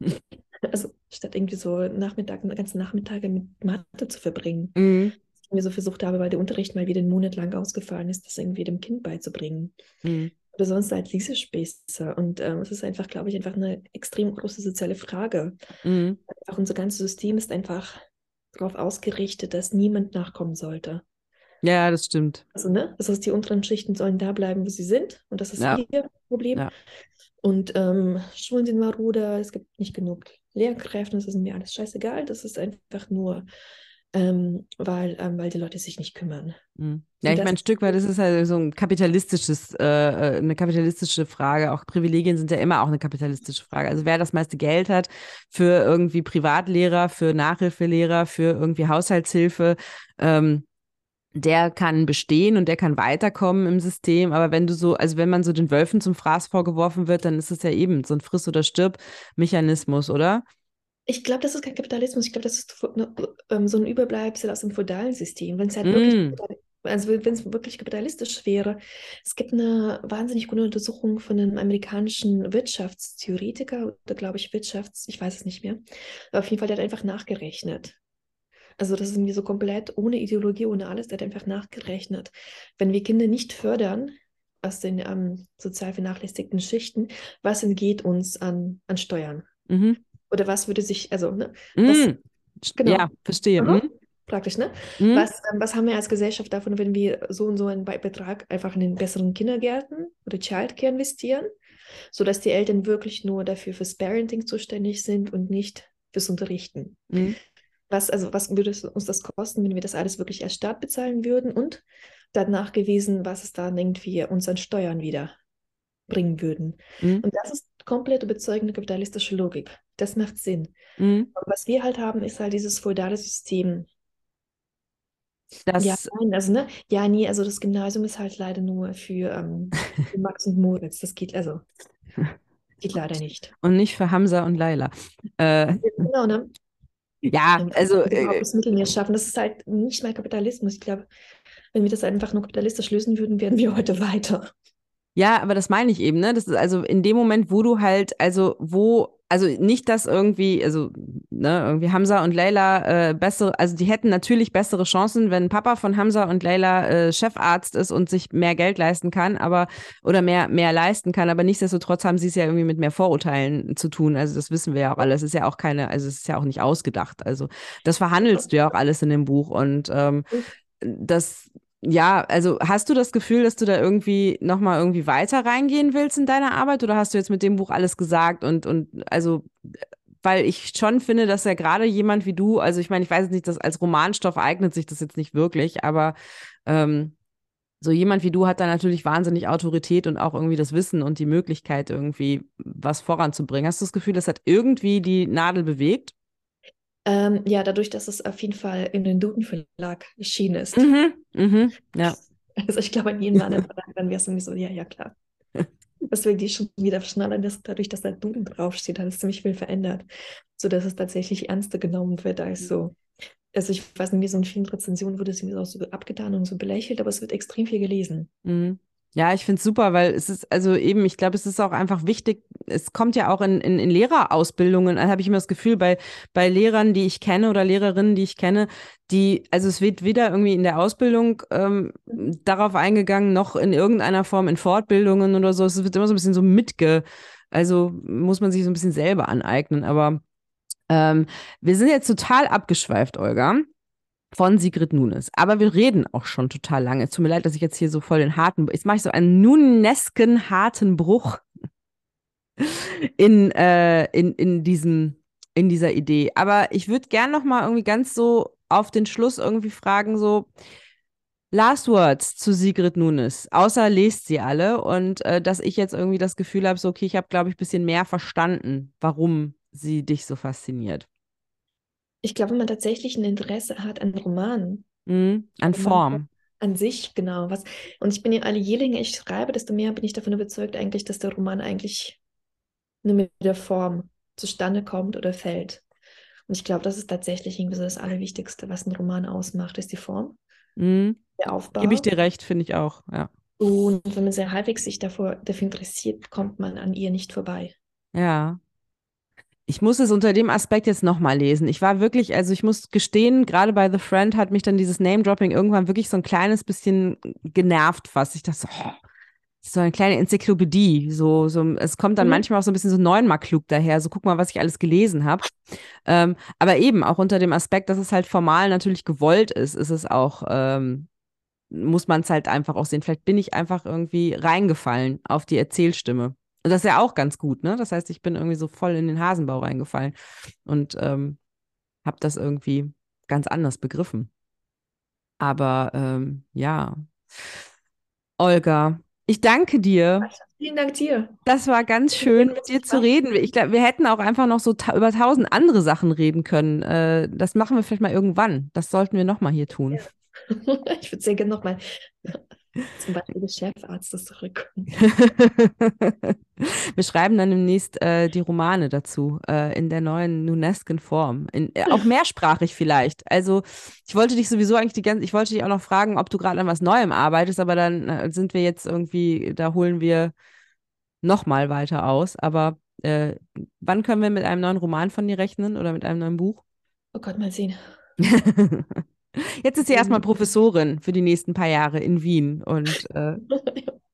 *laughs* also statt irgendwie so Nachmittag, ganze Nachmittage mit Mathe zu verbringen.
Mhm.
Ich mir so versucht habe, weil der Unterricht mal wieder einen Monat lang ausgefallen ist, das irgendwie dem Kind beizubringen.
Mhm.
Oder sonst halt Lesespäße. Und ähm, es ist einfach, glaube ich, einfach eine extrem große soziale Frage.
Mhm.
Auch unser ganzes System ist einfach darauf ausgerichtet, dass niemand nachkommen sollte.
Ja, das stimmt.
Also, ne? Das heißt, die unteren Schichten sollen da bleiben, wo sie sind. Und das ist
Ja.
ihr Problem.
Ja.
Und ähm, Schulen sind marode, es gibt nicht genug Lehrkräfte, das ist mir alles scheißegal. Das ist einfach nur, ähm, weil, ähm, weil die Leute sich nicht kümmern.
Mhm. Ja, ich meine, ein Stück weit, das ist halt so ein kapitalistisches, äh, äh, eine kapitalistische Frage. Auch Privilegien sind ja immer auch eine kapitalistische Frage. Also wer das meiste Geld hat für irgendwie Privatlehrer, für Nachhilfelehrer, für irgendwie Haushaltshilfe, ähm, der kann bestehen und der kann weiterkommen im System. Aber wenn du so, also wenn man so den Wölfen zum Fraß vorgeworfen wird, dann ist es ja eben so ein Friss- oder Stirb-Mechanismus, oder?
Ich glaube, das ist kein Kapitalismus. Ich glaube, das ist fu- ne, ähm, so ein Überbleibsel aus dem feudalen System. Wenn es halt wirklich,
Mm.
kapital- also wenn es wirklich kapitalistisch wäre. Es gibt eine wahnsinnig gute Untersuchung von einem amerikanischen Wirtschaftstheoretiker oder glaube ich Wirtschafts, ich weiß es nicht mehr. Aber auf jeden Fall, der hat einfach nachgerechnet. Also das ist irgendwie so komplett ohne Ideologie, ohne alles, der hat einfach nachgerechnet. Wenn wir Kinder nicht fördern aus den ähm, sozial vernachlässigten Schichten, was entgeht uns an, an Steuern?
Mhm.
Oder was würde sich, also, ne, Was-
Mm.
genau.
Ja, verstehe. Mhm.
praktisch, ne?
Mhm.
Was, ähm, was haben wir als Gesellschaft davon, wenn wir so und so einen Be- Betrag einfach in den besseren Kindergärten oder Childcare investieren, sodass die Eltern wirklich nur dafür fürs Parenting zuständig sind und nicht fürs Unterrichten?
Mhm.
Was, also, was würde uns das kosten, wenn wir das alles wirklich als Staat bezahlen würden und dann nachgewiesen, was es dann irgendwie uns an Steuern wieder bringen würden?
Mhm.
Und das ist komplett überzeugende kapitalistische Logik. Das macht Sinn.
Mhm.
Was wir halt haben, ist halt dieses feudale System.
Das,
Ja, nein, also ne, ja, nee, also das Gymnasium ist halt leider nur für, ähm, *laughs* für Max und Moritz. Das geht, also, geht leider nicht.
und nicht für Hamza und Laila. Äh,
genau, ne?
Ja, also.
Äh, das Mittelmeer schaffen. Das ist halt nicht mal Kapitalismus. Ich glaube, wenn wir das einfach nur kapitalistisch lösen würden, wären wir heute weiter.
Ja, aber das meine ich eben, ne? Das ist also in dem Moment, wo du halt, also wo, also nicht, dass irgendwie, also, ne, irgendwie Hamza und Leila äh, bessere, also die hätten natürlich bessere Chancen, wenn Papa von Hamza und Leila äh, Chefarzt ist und sich mehr Geld leisten kann, aber, oder mehr, mehr leisten kann, aber nichtsdestotrotz haben sie es ja irgendwie mit mehr Vorurteilen zu tun. Also das wissen wir ja auch alles. Es ist ja auch keine, also es ist ja auch nicht ausgedacht. Also das verhandelst du ja auch alles in dem Buch und ähm, das, ja, also hast du das Gefühl, dass du da irgendwie nochmal irgendwie weiter reingehen willst in deine Arbeit oder hast du jetzt mit dem Buch alles gesagt und, und also, weil ich schon finde, dass ja gerade jemand wie du, also ich meine, ich weiß nicht, dass als Romanstoff eignet sich das jetzt nicht wirklich, aber ähm, so jemand wie du hat da natürlich wahnsinnig Autorität und auch irgendwie das Wissen und die Möglichkeit, irgendwie was voranzubringen. Hast du das Gefühl, das hat irgendwie die Nadel bewegt?
Ähm, ja, dadurch, dass es auf jeden Fall in den Duden Verlag erschienen ist.
Mhm, mhm, ja. *laughs*
Also ich glaube, an jeden anderen Verlag, dann wäre es irgendwie so, ja, ja, klar. *laughs* Deswegen die schon wieder schneller, dass dadurch, dass da Duden draufsteht, hat es ziemlich viel verändert, sodass es tatsächlich ernster genommen wird als so. Also ich weiß nicht, wie so in vielen Rezensionen wurde es irgendwie auch so abgetan und so belächelt, aber es wird extrem viel gelesen.
Mhm. Ja, ich finde es super, weil es ist, also eben, ich glaube, es ist auch einfach wichtig, es kommt ja auch in, in, in Lehrerausbildungen, habe ich immer das Gefühl, bei, bei Lehrern, die ich kenne oder Lehrerinnen, die ich kenne, die, also es wird weder irgendwie in der Ausbildung ähm, darauf eingegangen, noch in irgendeiner Form in Fortbildungen oder so. Es wird immer so ein bisschen so mitge, also muss man sich so ein bisschen selber aneignen. Aber ähm, wir sind jetzt total abgeschweift, Olga von Sigrid Nunes. Aber wir reden auch schon total lange. Es tut mir leid, dass ich jetzt hier so voll den harten, jetzt mache ich so einen nunesken harten Bruch *laughs* in, äh, in, in, diesem, in dieser Idee. Aber ich würde gern noch mal irgendwie ganz so auf den Schluss irgendwie fragen, so Last Words zu Sigrid Nunes, außer lest sie alle und äh, dass ich jetzt irgendwie das Gefühl habe, so okay, ich habe, glaube ich, ein bisschen mehr verstanden, warum sie dich so fasziniert
ich glaube, wenn man tatsächlich ein Interesse hat an Romanen,
mhm, an Form.
An sich, genau. Was, und ich bin ja alle, je länger ich schreibe, desto mehr bin ich davon überzeugt, eigentlich, dass der Roman eigentlich nur mit der Form zustande kommt oder fällt. Und ich glaube, das ist tatsächlich irgendwie so das Allerwichtigste, was ein Roman ausmacht, ist die Form.
Mhm. Der Aufbau. Gebe ich dir recht, finde ich auch, ja.
Und wenn man sehr halbwegs sich davor, dafür interessiert, kommt man an ihr nicht vorbei.
Ja, ich muss es unter dem Aspekt jetzt nochmal lesen. Ich war wirklich, also ich muss gestehen, gerade bei The Friend hat mich dann dieses Name-Dropping irgendwann wirklich so ein kleines bisschen genervt fast. Ich dachte so, oh, so eine kleine Enzyklopädie. So, so, es kommt dann mhm. manchmal auch so ein bisschen so neunmal klug daher. So, guck mal, was ich alles gelesen habe. Ähm, aber eben auch unter dem Aspekt, dass es halt formal natürlich gewollt ist, ist es auch, ähm, muss man es halt einfach auch sehen. Vielleicht bin ich einfach irgendwie reingefallen auf die Erzählstimme. Und das ist ja auch ganz gut, ne? Das heißt, ich bin irgendwie so voll in den Hasenbau reingefallen und ähm, habe das irgendwie ganz anders begriffen. Aber ähm, ja, Olga, ich danke dir.
Vielen Dank dir.
Das war ganz schön, mit dir zu reden. Ich glaube, wir hätten auch einfach noch so ta über tausend andere Sachen reden können. Äh, das machen wir vielleicht mal irgendwann. Das sollten wir nochmal hier tun. Ja. *laughs*
Ich würde sehr gerne nochmal *laughs* zum Beispiel des Chefarztes zurückkommen. *laughs*
Wir schreiben dann demnächst äh, die Romane dazu, äh, in der neuen Nunesken Form. In, äh, auch mehrsprachig vielleicht. Also ich wollte dich sowieso eigentlich die ganze, ich wollte dich auch noch fragen, ob du gerade an was Neuem arbeitest, aber dann äh, sind wir jetzt irgendwie, da holen wir nochmal weiter aus. Aber äh, wann können wir mit einem neuen Roman von dir rechnen oder mit einem neuen Buch?
Oh Gott, mal sehen. *laughs*
Jetzt ist sie erstmal Professorin für die nächsten paar Jahre in Wien. Und äh, *laughs*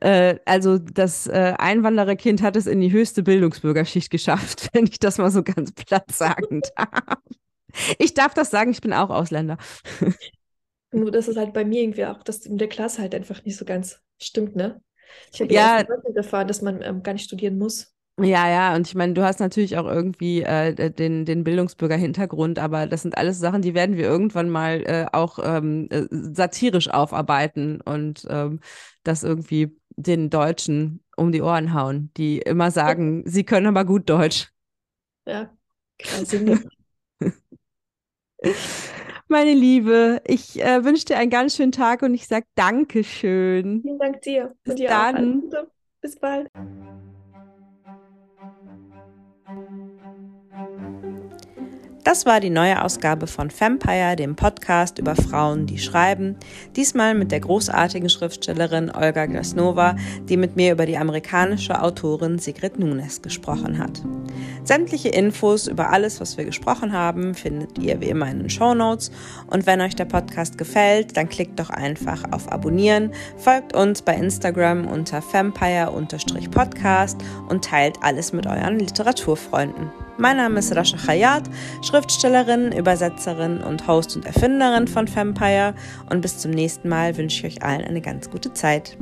äh, also das äh, Einwandererkind hat es in die höchste Bildungsbürgerschicht geschafft, *laughs* wenn ich das mal so ganz platt sagen *laughs* darf. Ich darf das sagen, ich bin auch Ausländer. *laughs*
Nur, dass es halt bei mir irgendwie auch, dass in der Klasse halt einfach nicht so ganz stimmt, ne? Ich habe
ja
erfahren, dass man ähm, gar nicht studieren muss.
Ja, ja, und ich meine, du hast natürlich auch irgendwie äh, den, den Bildungsbürger-Hintergrund, aber das sind alles Sachen, die werden wir irgendwann mal äh, auch ähm, äh, satirisch aufarbeiten und ähm, das irgendwie den Deutschen um die Ohren hauen, die immer sagen, sie können aber gut Deutsch.
Ja, quasi *laughs*
Meine Liebe, ich äh, wünsche dir einen ganz schönen Tag und ich sage Dankeschön.
Vielen Dank dir.
Bis dir dann.
Bis bald.
Das war die neue Ausgabe von Vampire, dem Podcast über Frauen, die schreiben. Diesmal mit der großartigen Schriftstellerin Olga Glasnova, die mit mir über die amerikanische Autorin Sigrid Nunes gesprochen hat. Sämtliche Infos über alles, was wir gesprochen haben, findet ihr wie immer in den Show Notes. Und wenn euch der Podcast gefällt, dann klickt doch einfach auf Abonnieren, folgt uns bei Instagram unter vampire-podcast und teilt alles mit euren Literaturfreunden. Mein Name ist Rasha Khayat, Schriftstellerin, Übersetzerin und Host und Erfinderin von Vampire. Und bis zum nächsten Mal wünsche ich euch allen eine ganz gute Zeit.